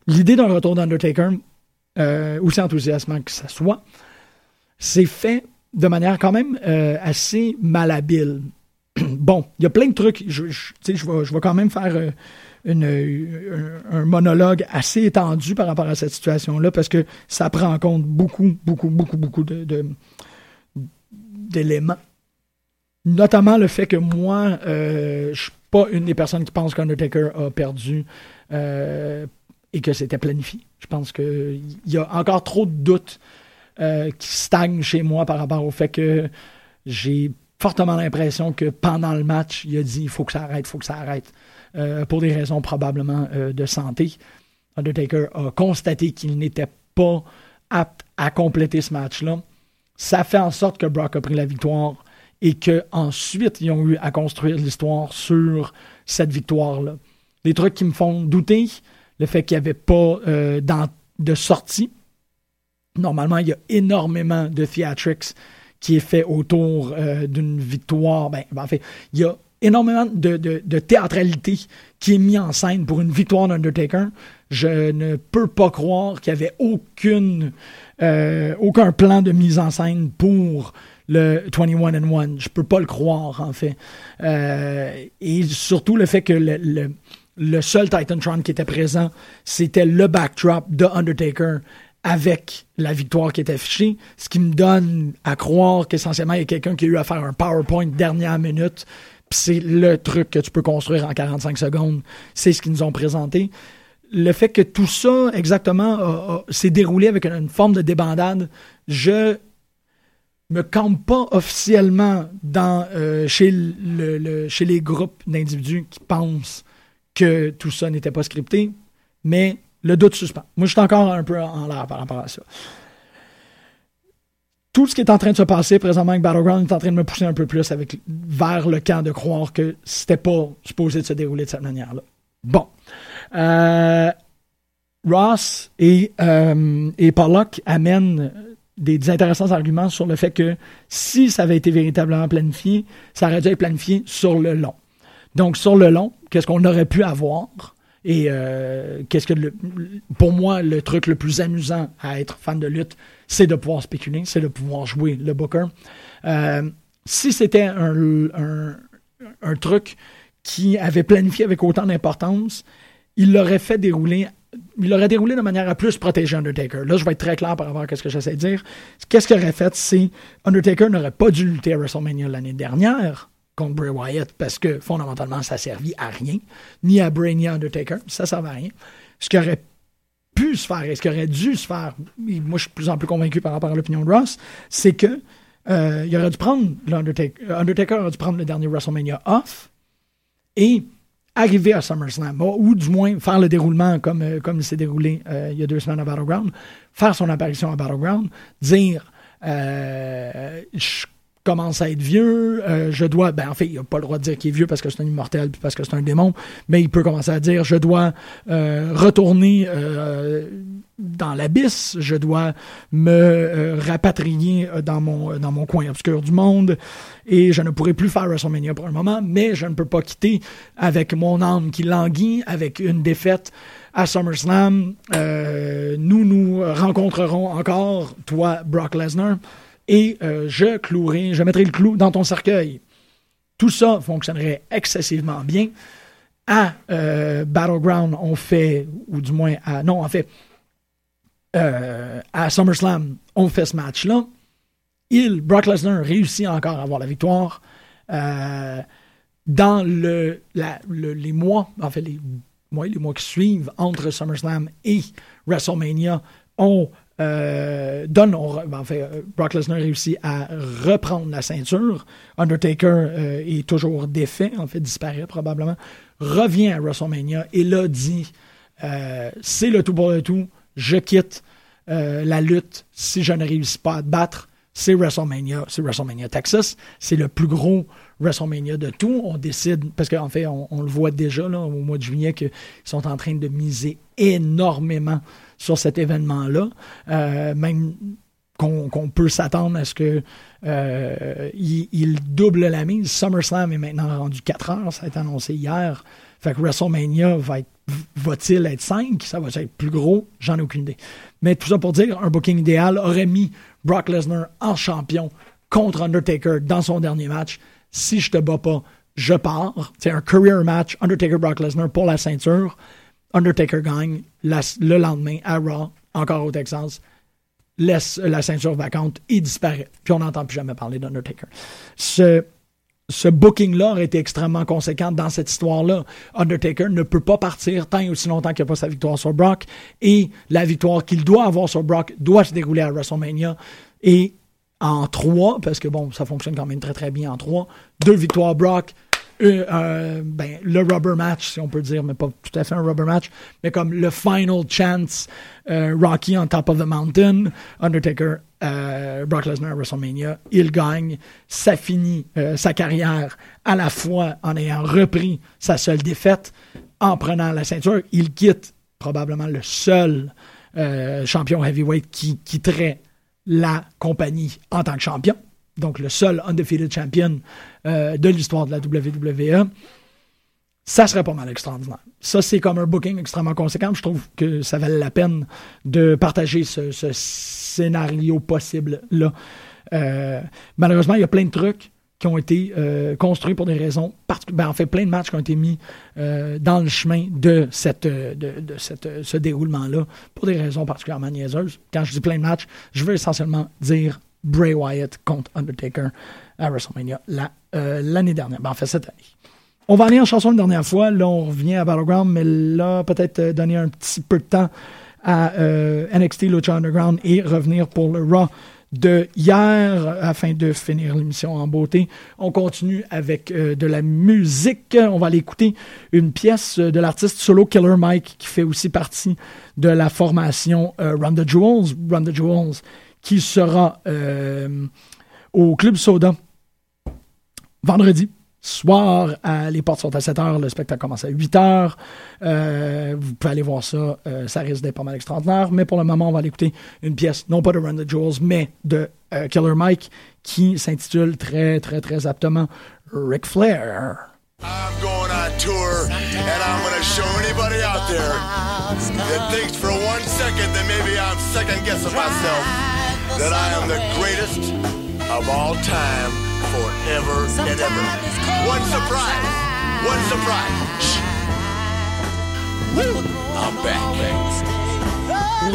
L'idée d'un retour d'Undertaker, euh, aussi enthousiasmant que ça soit, c'est fait de manière quand même euh, assez malhabile. bon, il y a plein de trucs. Je, je, vais, quand même faire euh, un, monologue assez étendu par rapport à cette situation-là parce que ça prend en compte beaucoup, beaucoup, beaucoup, beaucoup de, d'éléments. Notamment le fait que moi, euh, je suis pas une des personnes qui pense qu'Undertaker a perdu euh, et que c'était planifié. Je pense qu'il y a encore trop de doutes euh, qui stagnent chez moi par rapport au fait que j'ai fortement l'impression que pendant le match, il a dit il faut que ça arrête, il faut que ça arrête, euh, pour des raisons probablement euh, de santé. Undertaker a constaté qu'il n'était pas apte à compléter ce match-là. Ça fait en sorte que Brock a pris la victoire et qu'ensuite, ils ont eu à construire l'histoire sur cette victoire-là. Les trucs qui me font douter, le fait qu'il n'y avait pas euh, de sortie. Normalement, il y a énormément de theatrics qui est fait autour euh, d'une victoire. Ben, ben, en fait, il y a énormément de, de, théâtralité qui est mis en scène pour une victoire d'Undertaker. Je ne peux pas croire qu'il n'y avait aucune, euh, aucun plan de mise en scène pour le 21 and 1. Je peux pas le croire, en fait. Euh, et surtout le fait que le, le, le seul qui était présent, c'était le backdrop de Undertaker avec la victoire qui est affichée, ce qui me donne à croire qu'essentiellement, il y a quelqu'un qui a eu à faire un PowerPoint dernière minute, puis c'est le truc que tu peux construire en 45 secondes. C'est ce qu'ils nous ont présenté. Le fait que tout ça, exactement, s'est déroulé avec une, forme de débandade, je me campe pas officiellement dans, euh, chez, le, chez les groupes d'individus qui pensent que tout ça n'était pas scripté, mais le doute suspend. Moi, je suis encore un peu en l'air par rapport à ça. tout ce qui est en train de se passer présentement avec Battleground est en train de me pousser un peu plus vers le camp de croire que c'était pas supposé se dérouler de cette manière-là. Bon. Euh, Ross et, euh, et Pollock amènent des, intéressants arguments sur le fait que si ça avait été véritablement planifié, ça aurait dû être planifié sur le long. Donc, sur le long, qu'est-ce qu'on aurait pu avoir? Et euh, qu'est-ce que le, pour moi, le truc le plus amusant à être fan de lutte, c'est de pouvoir spéculer, c'est de pouvoir jouer le booker. Euh, si c'était un, un, truc qui avait planifié avec autant d'importance, il l'aurait fait dérouler il déroulé de manière à plus protéger Undertaker. Là, je vais être très clair par rapport à ce que j'essaie de dire. Qu'est-ce qu'il aurait fait, c'est Undertaker n'aurait pas dû lutter à WrestleMania l'année dernière? Contre Bray Wyatt parce que fondamentalement, ça servi à rien, ni à Bray ni à Undertaker. Ça servait à rien. Ce qui aurait pu se faire et ce qui aurait dû se faire, moi je suis plus en plus convaincu par rapport à l'opinion de Ross, c'est que euh, il aurait dû prendre l'Undertaker, Undertaker aurait dû prendre le dernier WrestleMania off et arriver à SummerSlam, ou du moins faire le déroulement comme, euh, comme il s'est déroulé euh, il y a deux semaines à Battleground, faire son apparition à Battleground, dire euh, je commence à être vieux, je dois, ben en fait, il n'a pas le droit de dire qu'il est vieux parce que c'est un immortel puis parce que c'est un démon, mais il peut commencer à dire je dois retourner dans l'abysse, je dois me rapatrier dans mon, dans mon coin obscur du monde, et je ne pourrai plus faire WrestleMania pour un moment, mais je ne peux pas quitter avec mon âme qui languit, avec une défaite à SummerSlam. Euh, nous nous rencontrerons encore, toi, Brock Lesnar, et euh, je clouerai, je mettrai le clou dans ton cercueil. Tout ça fonctionnerait excessivement bien. À euh, Battleground, on fait, ou du moins à, non, en fait, à SummerSlam, on fait ce match-là il, Brock Lesnar, réussit encore à avoir la victoire. Euh, dans le, les mois, en fait, les, mois, les mois qui suivent entre SummerSlam et WrestleMania, on euh, donne, en fait, euh, Brock Lesnar réussit à reprendre la ceinture. Undertaker est toujours défait, en fait, disparaît probablement. Revient à WrestleMania et là dit c'est le tout pour le tout, je quitte la lutte si je ne réussis pas à te battre c'est WrestleMania, c'est WrestleMania Texas. C'est le plus gros WrestleMania de tout. On décide, parce qu'en fait, on, le voit déjà là, au mois de juillet qu'ils sont en train de miser énormément sur cet événement-là. Euh, même qu'on peut s'attendre à ce que euh, double la mise. SummerSlam est maintenant rendu 4 heures, ça a été annoncé hier. Fait que WrestleMania va être va-t-il être 5? Ça va être plus gros? J'en ai aucune idée. Mais tout ça pour dire, un booking idéal aurait mis Brock Lesnar en champion contre Undertaker dans son dernier match. Si je te bats pas, je pars. C'est un career match, Undertaker-Brock Lesnar pour la ceinture. Undertaker gagne le lendemain à Raw, encore au Texas, laisse la ceinture vacante et disparaît. Puis on n'entend plus jamais parler d'Undertaker. Ce, ce booking-là aurait été extrêmement conséquent dans cette histoire-là. Undertaker ne peut pas partir tant et aussi longtemps qu'il n'y pas sa victoire sur Brock. Et la victoire qu'il doit avoir sur Brock doit se dérouler à WrestleMania. Et en trois, parce que bon, ça fonctionne quand même très très bien en trois, deux victoires Brock, euh, euh, ben, le rubber match, si on peut dire, mais pas tout à fait un rubber match, mais comme le final chance, euh, Rocky on top of the mountain, Undertaker, Brock Lesnar à WrestleMania, il gagne, ça finit sa carrière à la fois en ayant repris sa seule défaite, en prenant la ceinture, il quitte probablement le seul champion heavyweight qui quitterait la compagnie en tant que champion donc le seul undefeated champion euh, de l'histoire de la WWE, ça serait pas mal extraordinaire. Ça, c'est comme un booking extrêmement conséquent. Je trouve que ça valait la peine de partager ce, scénario possible-là. Euh, malheureusement, il y a plein de trucs qui ont été euh, construits pour des raisons particulières. Ben, en fait, plein de matchs qui ont été mis dans le chemin de, cette, de, cette, ce déroulement-là pour des raisons particulièrement niaiseuses. Quand je dis plein de matchs, je veux essentiellement dire Bray Wyatt contre Undertaker à WrestleMania euh, l'année dernière. Ben, en fait, cette année. On va aller en chanson une dernière fois. Là, on revient à Battleground, mais là, peut-être euh, donner un petit peu de temps à euh, NXT Lucha Underground et revenir pour le Raw de hier afin de finir l'émission en beauté. On continue avec de la musique. On va aller écouter une pièce de l'artiste solo Killer Mike qui fait aussi partie de la formation Run the Jewels. Run the Jewels qui sera au Club Soda vendredi soir. les portes sont à 7 h, le spectacle commence à 8 h. Euh, vous pouvez aller voir ça. Euh, ça risque d'être pas mal extraordinaire. Mais pour le moment, on va aller écouter une pièce, non pas de Run the Jewels, mais de euh, Killer Mike, qui s'intitule très, très, très aptement Ric Flair. I'm going on tour, and I'm show anybody out there for one second maybe second guessing myself that I am the greatest of all time. forever and ever. One surprise. One surprise. I'm back. To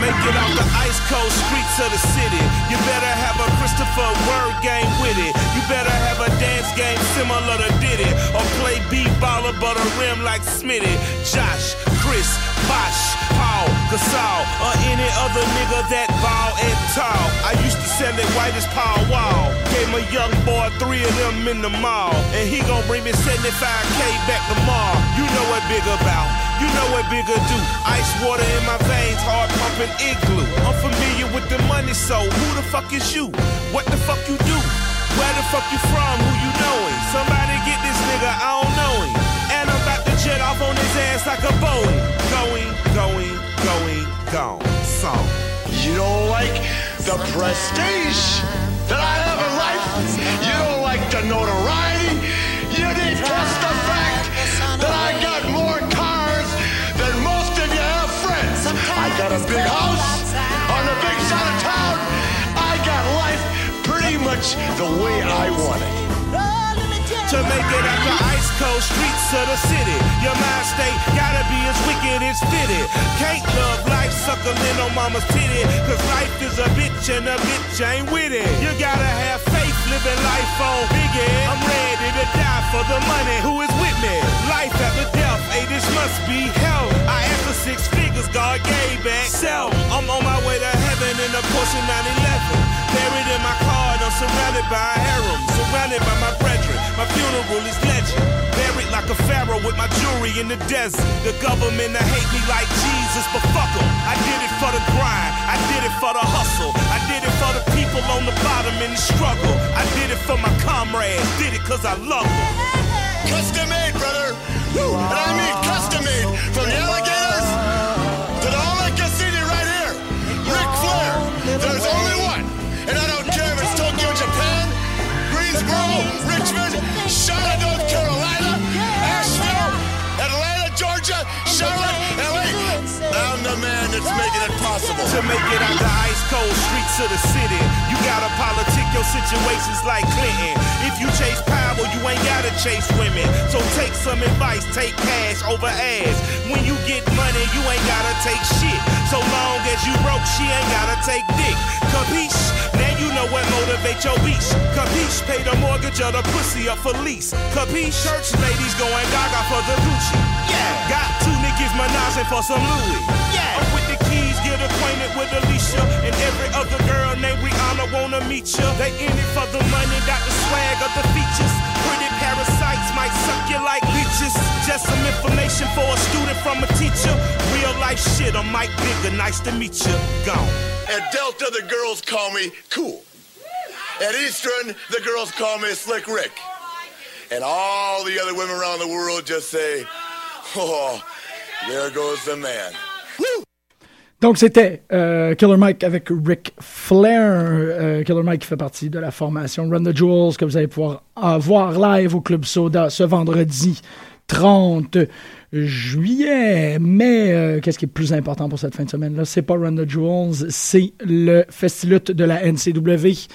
make it out the ice cold streets of the city, you better have a Christopher word game with it. You better have a dance game similar to Diddy, or play b-baller but a rim like Smitty. Josh, Chris, Bosh, Paul, Gasol, or any other nigga that ball and tall. I used to sell it white as Paul Wall. Gave a young boy three of them in the mall. And he gon' bring me 75k back tomorrow. You know what big about. You know what bigger do. Ice water in my veins, hard pumping igloo. I'm familiar with the money, so who the fuck is you? What the fuck you do? Where the fuck you from? Who you knowing? Somebody get this nigga, I don't know him. And I'm about to jet off on his ass like a Boeing. Going, going, going, gone. Song. You don't like the prestige that I have in life? You don't like the notoriety? The way I want it to make it out the ice cold streets of the city. Your mind state gotta be as wicked as fitted. Can't love life suckling on mama's titty. Cause life is a bitch and a bitch ain't with it. You gotta have faith living life on biggie. I'm ready to die for the money. Who is with me? Life after death, hey, this must be hell. I asked for six figures, God gave back. Self, I'm on my way to heaven in a Porsche 911. Buried in my car I'm surrounded by a harem. Surrounded by my brethren. My funeral is legend. Buried like a pharaoh with my jewelry in the desert. The government they hate me like Jesus, but fuck em. I did it for the grind. I did it for the hustle. I did it for the people on the bottom in the struggle. I did it for my comrades. Did it cause I love them. Custom made, brother. Woo. And I mean custom made. From the alligators Charlotte, LA. I'm the man that's making it possible. To make it out the ice cold streets of the city, you gotta politic your situations like Clinton. If you chase power, you ain't gotta chase women. So take some advice, take cash over ass. When you get money, you ain't gotta take shit. So long as you broke, she ain't gotta take dick. Capiche? Now you know what motivates your beast. Capiche? Pay the mortgage or the pussy up for lease. Capiche? Church ladies going gaga for the Gucci. Yeah. Got two menaging for some Louis. Yeah. I'm with the keys, get acquainted with Alicia. And every other girl named Rihanna wanna meet ya. They in it for the money, got the swag of the features. Pretty parasites might suck you like leeches. Just some information for a student from a teacher. Real life shit, I'm Mike Bigger, nice to meet you. Gone. At Delta, the girls call me cool. At Eastern, the girls call me Slick Rick. And all the other women around the world just say, oh, there goes the man. Donc c'était euh, Killer Mike avec Rick Flair. Euh, Killer Mike qui fait partie de la formation Run the Jewels que vous allez pouvoir voir live au Club Soda ce vendredi 30 juillet. Mais euh, qu'est-ce qui est plus important pour cette fin de semaine-là? C'est pas Run the Jewels, c'est le Festilut de la NCW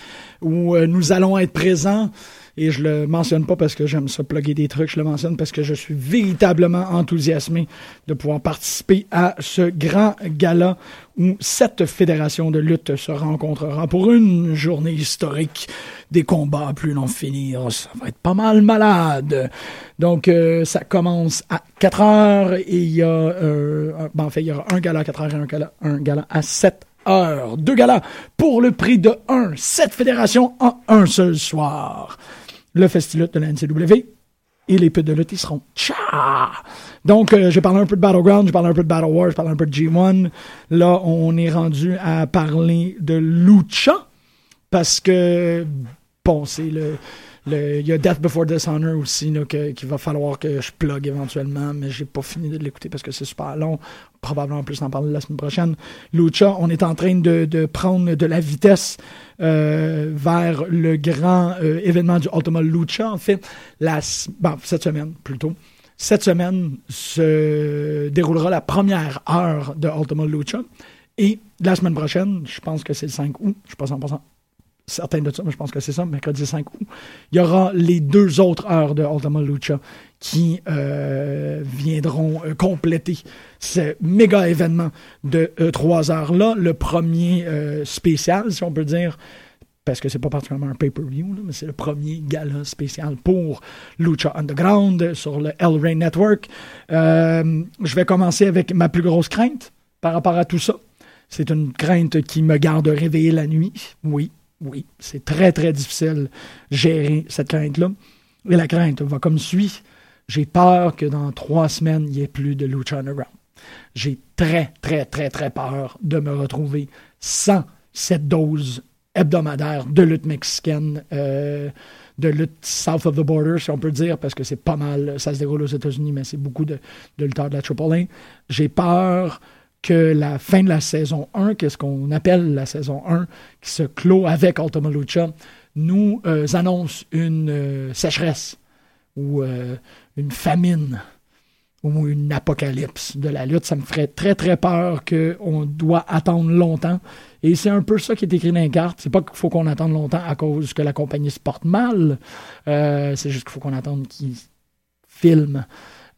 où nous allons être présents. Et je le mentionne pas parce que j'aime ça plugger des trucs, je le mentionne parce que je suis véritablement enthousiasmé de pouvoir participer à ce grand gala où cette fédération de lutte se rencontrera pour une journée historique des combats à plus n'en finir. Ça va être pas mal malade. Donc, euh, ça commence à 4 heures et il y a, euh, ben, en fait, il y aura un gala à 4 heures et un gala, un gala à 7 heures. Deux galas pour le prix de 1. Cette fédération en un seul soir le Festilut de la NCW et les putes de lutte, ils seront tcha. Donc, euh, j'ai parlé un peu de Battleground, j'ai parlé un peu de Battle War, j'ai parlé un peu de G1. Là, on est rendu à parler de Lucha, parce que, bon, c'est le... Il y a Death Before Dishonor aussi, qu'il va falloir que je plug éventuellement, mais j'ai pas fini de l'écouter parce que c'est super long. Probablement plus en parler la semaine prochaine. Lucha, on est en train de, prendre de la vitesse euh, vers le grand euh, événement du Ultimate Lucha. En fait, la, cette semaine plutôt. Cette semaine se déroulera la première heure de Ultimate Lucha. Et la semaine prochaine, je pense que c'est le 5 août, je suis pas 100% certain de ça, je pense que c'est ça, mercredi 5 août, il y aura les deux autres heures de Ultima Lucha qui euh, viendront euh, compléter ce méga événement de euh, trois heures-là. Le premier spécial, si on peut dire, parce que c'est pas particulièrement un pay-per-view, mais c'est le premier gala spécial pour Lucha Underground sur le El Rey Network. je vais commencer avec ma plus grosse crainte par rapport à tout ça. C'est une crainte qui me garde réveillé la nuit, oui. Oui, c'est très, très difficile gérer cette crainte-là. Et la crainte va comme suit. J'ai peur que dans trois semaines, il n'y ait plus de Lucha Underground. J'ai très, très, très, très peur de me retrouver sans cette dose hebdomadaire de lutte mexicaine, euh, de lutte south of the border, si on peut dire, parce que c'est pas mal, ça se déroule aux États-Unis, mais c'est beaucoup de, de lutteurs de la AAA. J'ai peur que la fin de la saison 1, qu'est-ce qu'on appelle la saison 1, qui se clôt avec Ultima Lucha, nous euh, annonce une euh, sécheresse ou euh, une famine ou une apocalypse de la lutte. Ça me ferait très, très peur qu'on doit attendre longtemps. Et c'est un peu ça qui est écrit dans les cartes. C'est pas qu'il faut qu'on attende longtemps à cause que la compagnie se porte mal. c'est juste qu'il faut qu'on attende qu'ils filment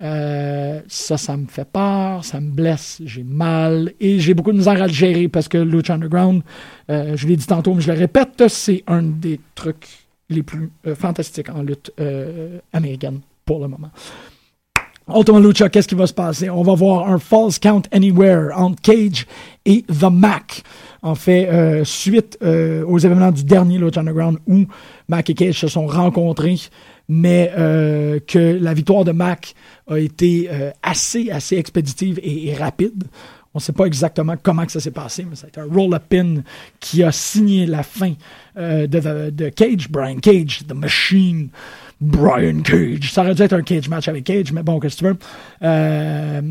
euh, ça, ça me fait peur, ça me blesse, j'ai mal et j'ai beaucoup de misère à le gérer parce que Lucha Underground, euh, je l'ai dit tantôt, mais je le répète, c'est un des trucs les plus euh, fantastiques en lutte américaine pour le moment. Ultima Lucha, qu'est-ce qui va se passer? On va voir un False Count Anywhere entre Cage et The Mac. En fait, suite aux événements du dernier Lucha Underground où Mac et Cage se sont rencontrés, mais que la victoire de Mac a été euh, assez, assez expéditive et, rapide. On ne sait pas exactement comment ça s'est passé, mais ça a été un roll-up-in qui a signé la fin euh, de, de, Cage, Brian Cage, The Machine, Brian Cage. Ça aurait dû être un cage match avec Cage, mais bon, qu'est-ce que tu veux? Euh,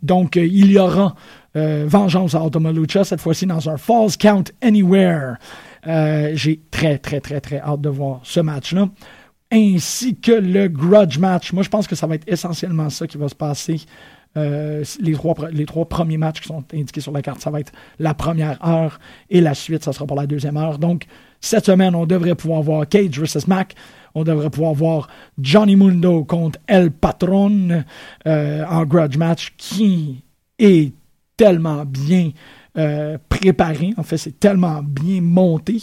donc, il y aura vengeance à Ultima Lucha, cette fois-ci dans un Falls Count Anywhere. J'ai très, très, très, très hâte de voir ce match-là ainsi que le grudge match. Moi, je pense que ça va être essentiellement ça qui va se passer. Euh, les, trois, les trois premiers matchs qui sont indiqués sur la carte, ça va être la première heure et la suite, ça sera pour la deuxième heure. Donc, cette semaine, on devrait pouvoir voir Cage vs. Mac. On devrait pouvoir voir Johnny Mundo contre El Patron euh, en grudge match qui est tellement bien euh, préparé. En fait, c'est tellement bien monté.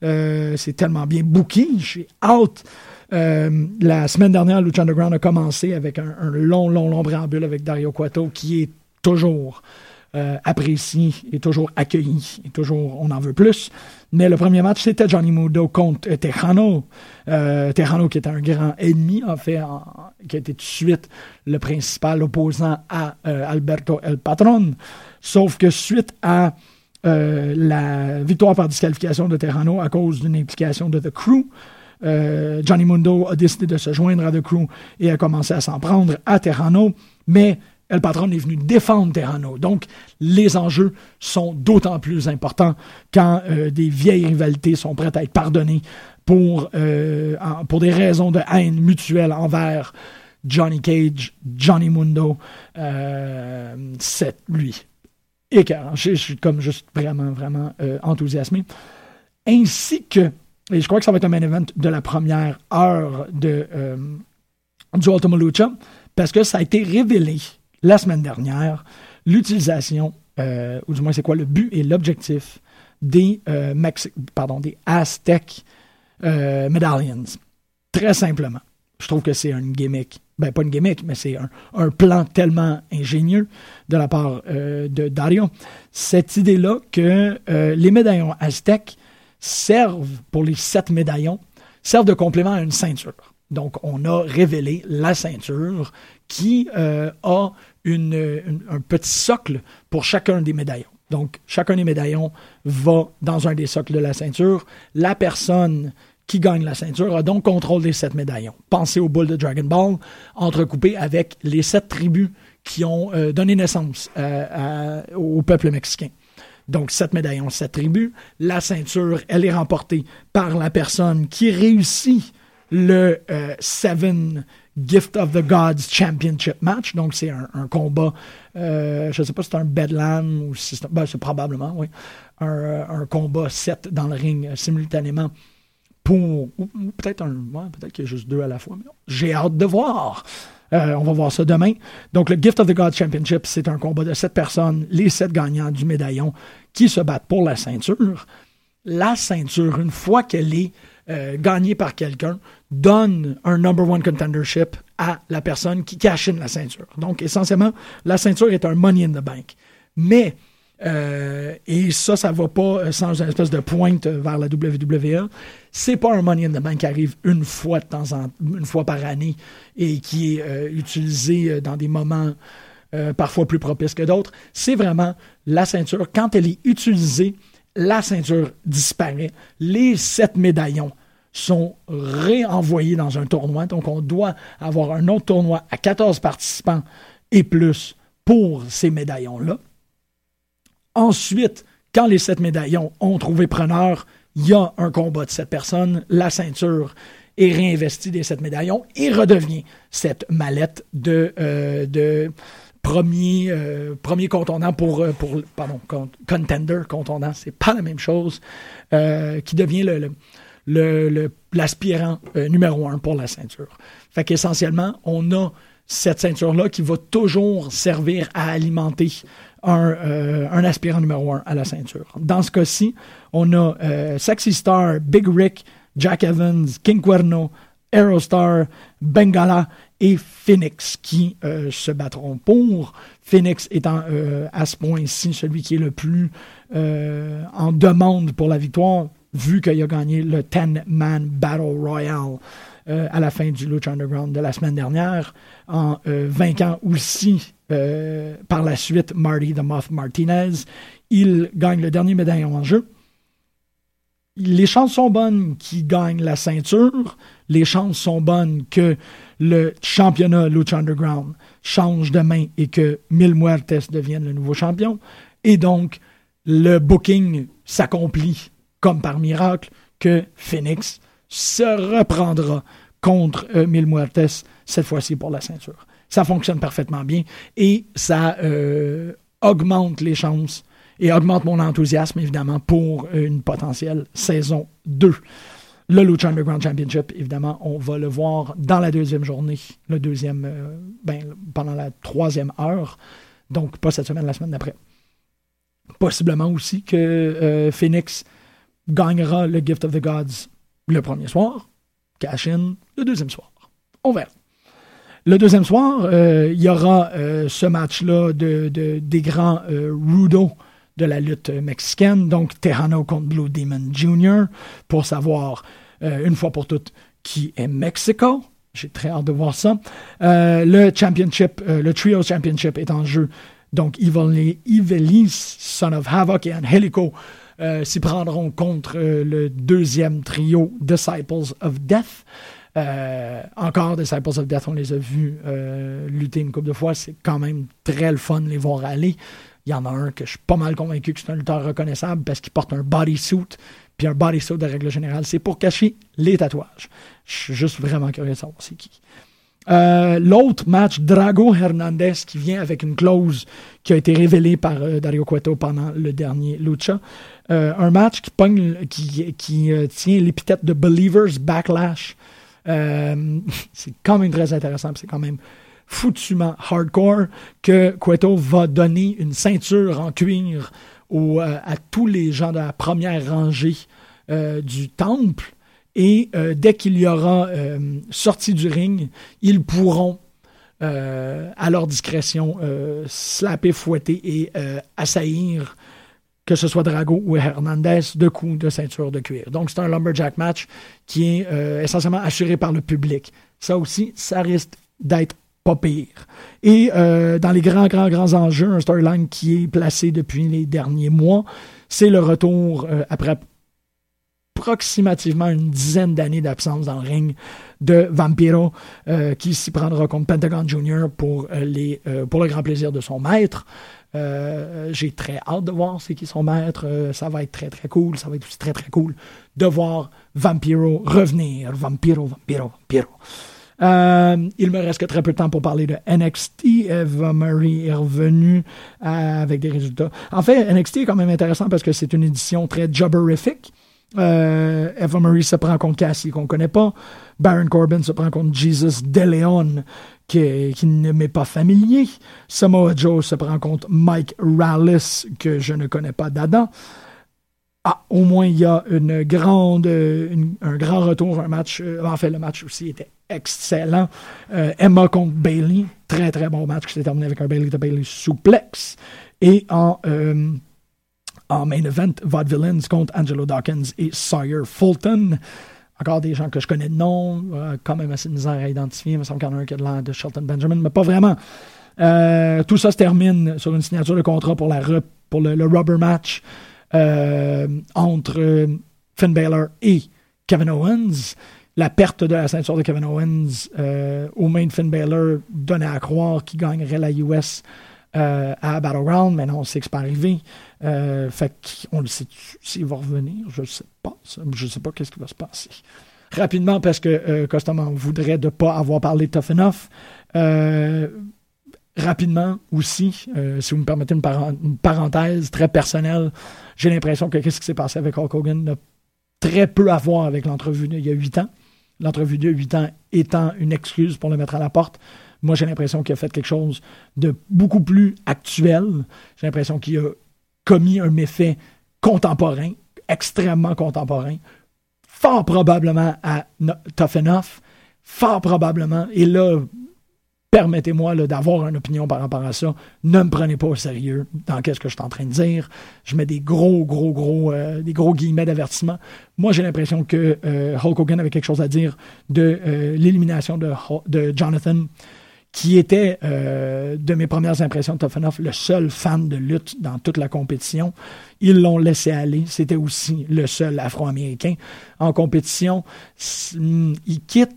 c'est tellement bien booké. J'ai hâte euh, la semaine dernière, Lucha Underground a commencé avec un, long, long, long préambule avec Dario Cueto qui est toujours euh, apprécié et toujours accueilli et toujours on en veut plus. Mais le premier match, c'était Johnny Mudo contre Tejano. Euh, Tejano qui était un grand ennemi, en fait, qui a été tout de suite le principal opposant à Alberto El Patron. Sauf que suite à la victoire par disqualification de Tejano à cause d'une implication de The Crew, euh, Johnny Mundo a décidé de se joindre à The Crew et a commencé à s'en prendre à Terrano, mais El Patron est venu défendre Terrano. Donc, les enjeux sont d'autant plus importants quand euh, des vieilles rivalités sont prêtes à être pardonnées pour, euh, pour des raisons de haine mutuelle envers Johnny Cage, Johnny Mundo. c'est lui. Et je, suis comme juste vraiment, vraiment enthousiasmé. Ainsi que et je crois que ça va être un main event de la première heure de, euh, du Ultima Lucha, parce que ça a été révélé la semaine dernière, l'utilisation, euh, ou du moins c'est quoi le but et l'objectif des, euh, pardon, des Aztec Medallions. Très simplement. Je trouve que c'est une gimmick. Ben, pas une gimmick, mais c'est un, un, plan tellement ingénieux de la part de Dario. Cette idée-là que les médaillons aztèques servent pour les sept médaillons, servent de complément à une ceinture. Donc, on a révélé la ceinture qui euh, a une, un petit socle pour chacun des médaillons. Donc, chacun des médaillons va dans un des socles de la ceinture. La personne qui gagne la ceinture a donc contrôle des sept médaillons. Pensez au boule de Dragon Ball, entrecoupé avec les sept tribus qui ont euh, donné naissance euh, au peuple mexicain. Donc, sept médaillons, sept tribus. La ceinture, elle est remportée par la personne qui réussit le euh, Seven Gift of the Gods Championship match. Donc, c'est un, combat, je ne sais pas si c'est un Bedlam ou si c'est, ben, probablement, oui, un, un, combat 7 dans le ring simultanément pour. Ou, peut-être un. peut-être qu'il y a juste deux à la fois. J'ai hâte de voir. Euh, on va voir ça demain. Donc, le Gift of the God Championship, c'est un combat de sept personnes, les sept gagnants du médaillon, qui se battent pour la ceinture. La ceinture, une fois qu'elle est euh, gagnée par quelqu'un, donne un number one contendership à la personne qui cachine la ceinture. Donc, essentiellement, la ceinture est un money in the bank. Mais euh, et ça, ça va pas euh, sans une espèce de pointe vers la WWE. C'est pas un Money in the Bank qui arrive une fois de temps en une fois par année et qui est euh, utilisé dans des moments parfois plus propices que d'autres. C'est vraiment la ceinture. Quand elle est utilisée, la ceinture disparaît. Les sept médaillons sont réenvoyés dans un tournoi. Donc, on doit avoir un autre tournoi à 14 participants et plus pour ces médaillons-là. Ensuite, quand les sept médaillons ont trouvé preneur, il y a un combat de sept personnes, la ceinture est réinvestie des sept médaillons et redevient cette mallette de, euh, premier, euh, premier contondant pour, euh, pour pardon, contender, contondant, c'est pas la même chose, qui devient le, l'aspirant numéro un pour la ceinture. Fait qu'essentiellement, on a cette ceinture-là qui va toujours servir à alimenter euh, un, aspirant numéro un à la ceinture. Dans ce cas-ci, on a euh, Sexy Star, Big Rick, Jack Evans, King Cuerno, Aerostar, Bengala et Phoenix qui euh, se battront pour. Phoenix étant à ce point-ci celui qui est le plus en demande pour la victoire, vu qu'il a gagné le 10-man Battle Royale à la fin du Lucha Underground de la semaine dernière, en vainquant aussi euh, par la suite Marty the Moth Martinez. Il gagne le dernier médaillon en jeu. Les chances sont bonnes qu'il gagne la ceinture. Les chances sont bonnes que le championnat Lucha Underground change de main et que Mil Muertes devienne le nouveau champion. Et donc, le booking s'accomplit comme par miracle que Phoenix se reprendra contre euh, Mil Muertes, cette fois-ci pour la ceinture ça fonctionne parfaitement bien et ça euh, augmente les chances et augmente mon enthousiasme, évidemment, pour une potentielle saison 2. Le Lucha Underground Championship, évidemment, on va le voir dans la deuxième journée, le deuxième, euh, ben, pendant la troisième heure, donc pas cette semaine, la semaine d'après. Possiblement aussi que euh, Phoenix gagnera le Gift of the Gods le premier soir, Cash In le deuxième soir. On verra. Le deuxième soir, euh, il y aura euh, ce match-là de, des grands euh, Rudo de la lutte mexicaine, donc Tejano contre Blue Demon Jr., pour savoir une fois pour toutes qui est Mexico. J'ai très hâte de voir ça. le championship, le trio championship est en jeu. Donc, Ivelis, Son of Havoc et Angelico s'y prendront contre le deuxième trio Disciples of Death. Euh, encore, Disciples of Death, on les a vus euh, lutter une couple de fois. C'est quand même très le fun de les voir aller. Il y en a un que je suis pas mal convaincu que c'est un lutteur reconnaissable parce qu'il porte un bodysuit. Puis un bodysuit, de règle générale, c'est pour cacher les tatouages. Je suis juste vraiment curieux de savoir c'est qui. Euh, l'autre match, Drago Hernandez, qui vient avec une clause qui a été révélée par Dario Cueto pendant le dernier Lucha. un match qui, pogne, qui, tient l'épithète de Believers Backlash. Euh, c'est quand même très intéressant, c'est quand même foutument hardcore que Cueto va donner une ceinture en cuir euh, à tous les gens de la première rangée euh, du temple. Et dès qu'il y aura sorti du ring, ils pourront, à leur discrétion, slapper, fouetter et assaillir que ce soit Drago ou Hernandez, de coups de ceinture de cuir. Donc, c'est un lumberjack match qui est euh, essentiellement assuré par le public. Ça aussi, ça risque d'être pas pire. Et euh, dans les grands, grands, grands enjeux, un storyline qui est placé depuis les derniers mois, c'est le retour euh, après approximativement une dizaine d'années d'absence dans le ring de Vampiro, euh, qui s'y prendra contre Pentagon Jr. pour, les, pour le grand plaisir de son maître. J'ai très hâte de voir c'est qui son maître. ça va être très très cool. Ça va être aussi très très cool de voir Vampiro revenir. Vampiro, Vampiro, Vampiro. Euh, il me reste que très peu de temps pour parler de NXT. Eva Marie est revenue euh, avec des résultats. En fait, NXT est quand même intéressant parce que c'est une édition très jobberifique. Euh, Eva Marie se prend contre Cassie qu'on connaît pas. Baron Corbin se prend contre Jesus DeLeon qui, qui ne m'est pas familier. Samoa Joe se prend contre Mike Rallis que je ne connais pas d'Adam. Ah, au moins il y a une grande, un grand retour, un match. en fait, le match aussi était excellent. Euh, Emma contre Bailey, très très bon match qui s'est terminé avec un Bailey de Bailey souplex. Et en, euh, en main event, Vaudevillains contre Angelo Dawkins et Sawyer Fulton. Encore des gens que je connais de nom, euh, quand même assez misère à identifier. Il me semble qu'il y en a un qui a de l'air de Shelton Benjamin, mais pas vraiment. tout ça se termine sur une signature de contrat pour, le, rubber match entre Finn Balor et Kevin Owens la perte de la ceinture de Kevin Owens euh, au main de Finn Balor donnait à croire qu'il gagnerait la US euh, à Battleground, mais non, on sait que c'est pas arrivé. Euh, fait qu'on le sait s'il va revenir, je ne sais pas. Je ne sais pas qu'est-ce qui va se passer. Rapidement, parce que euh, Costaman voudrait ne pas avoir parlé Tough Enough. rapidement aussi, si vous me permettez une, parenthèse très personnelle, j'ai l'impression que qu'est-ce qui s'est passé avec Hulk Hogan n'a très peu à voir avec l'entrevue d'il y a huit ans l'entrevue de 8 ans étant une excuse pour le mettre à la porte. Moi, j'ai l'impression qu'il a fait quelque chose de beaucoup plus actuel. J'ai l'impression qu'il a commis un méfait contemporain, extrêmement contemporain, fort probablement à Tough Enough, fort probablement, et là, permettez-moi d'avoir une opinion par rapport à ça. Ne me prenez pas au sérieux dans qu'est-ce que je suis en train de dire. Je mets des gros, gros, gros, euh, des gros guillemets d'avertissement. Moi, j'ai l'impression que euh, Hulk Hogan avait quelque chose à dire de euh, l'élimination de, de, Jonathan, qui était, de mes premières impressions de Enough, le seul fan de lutte dans toute la compétition. Ils l'ont laissé aller. C'était aussi le seul Afro-Américain en compétition. Il quitte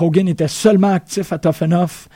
Hogan était seulement actif à Enough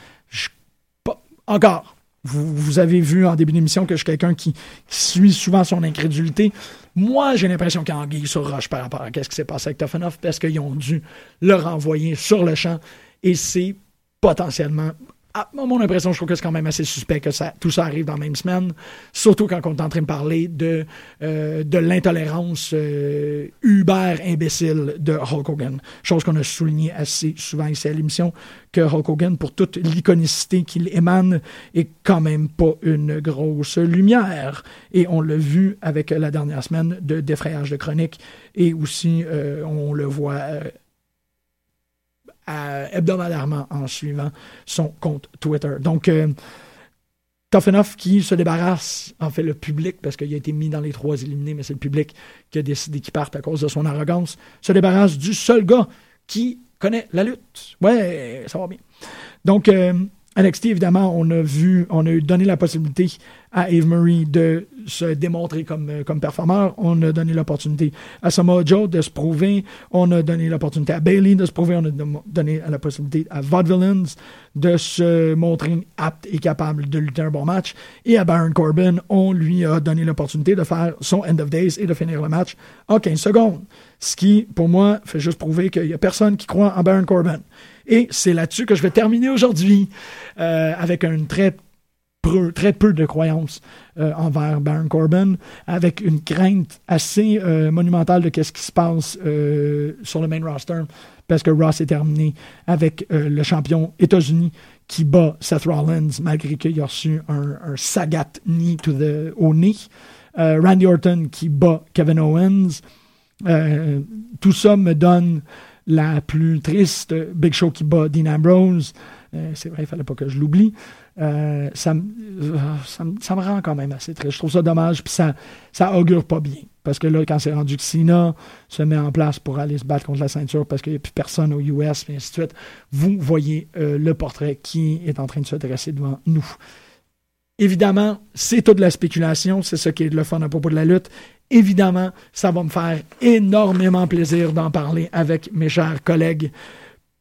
encore, vous, avez vu en début d'émission que je suis quelqu'un qui, suit souvent son incrédulité. Moi, j'ai l'impression qu'il y sur roche par rapport à ce qui s'est passé avec Tough parce qu'ils ont dû le renvoyer sur le champ et c'est potentiellement ah, mon impression, je trouve que c'est quand même assez suspect que ça, tout ça arrive dans la même semaine, surtout quand on est en train de parler de, euh, de l'intolérance euh, uber imbécile de Hulk Hogan. Chose qu'on a souligné assez souvent ici à l'émission, que Hulk Hogan, pour toute l'iconicité qu'il émane, est quand même pas une grosse lumière. Et on l'a vu avec la dernière semaine de défrayage de chronique, et aussi euh, on le voit hebdomadairement en suivant son compte Twitter. Donc, euh, qui se débarrasse, en fait le public, parce qu'il a été mis dans les trois éliminés, mais c'est le public qui a décidé qu'il parte à cause de son arrogance, se débarrasse du seul gars qui connaît la lutte. Ouais, ça va bien. Donc, euh, évidemment, on a vu, on a donné la possibilité à Eve Marie de se démontrer comme, euh, comme performeur. On a donné l'opportunité à Samoa Joe de se prouver. On a donné l'opportunité à Bailey de se prouver. On a donné la possibilité à Vaudevillains de se montrer apte et capable de lutter un bon match. Et à Baron Corbin, on lui a donné l'opportunité de faire son End of Days et de finir le match en 15 secondes. Ce qui, pour moi, fait juste prouver qu'il n'y a personne qui croit en Baron Corbin. Et c'est là-dessus que je vais terminer aujourd'hui, euh, avec un très très peu de croyances euh, envers Baron Corbin, avec une crainte assez euh, monumentale de ce qui se passe sur le main roster, parce que Ross est terminé avec le champion États-Unis qui bat Seth Rollins, malgré qu'il a reçu un, sagat knee to the, au nez. Randy Orton qui bat Kevin Owens. tout ça me donne la plus triste, Big Show qui bat Dean Ambrose. Euh, c'est vrai, il fallait pas que je l'oublie. Euh, ça, ça, me rend quand même assez triste. Je trouve ça dommage, puis ça, augure pas bien. Parce que là, quand c'est rendu que Sina se met en place pour aller se battre contre la ceinture parce qu'il n'y a plus personne aux US, et ainsi de suite, vous voyez le portrait qui est en train de se dresser devant nous. Évidemment, c'est toute la spéculation, c'est ce qui est le fun à propos de la lutte. Évidemment, ça va me faire énormément plaisir d'en parler avec mes chers collègues,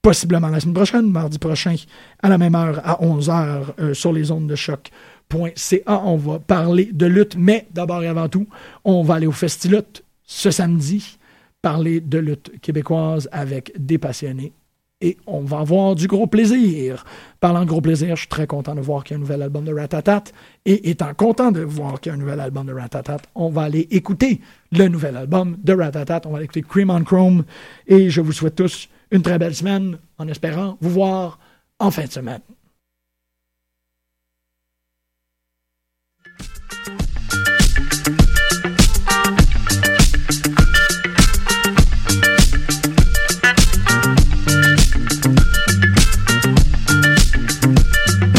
possiblement la semaine prochaine, mardi prochain, à la même heure, à 11h, euh, sur les ondes de choc.ca. On va parler de lutte, mais d'abord et avant tout, on va aller au Festilut ce samedi, parler de lutte québécoise avec des passionnés et on va avoir du gros plaisir. Parlant de gros plaisir, je suis très content de voir qu'il y a un nouvel album de Ratatat. Et étant content de voir qu'il y a un nouvel album de Ratatat, on va aller écouter le nouvel album de Ratatat. On va écouter Cream on Chrome. Et je vous souhaite tous une très belle semaine en espérant vous voir en fin de semaine.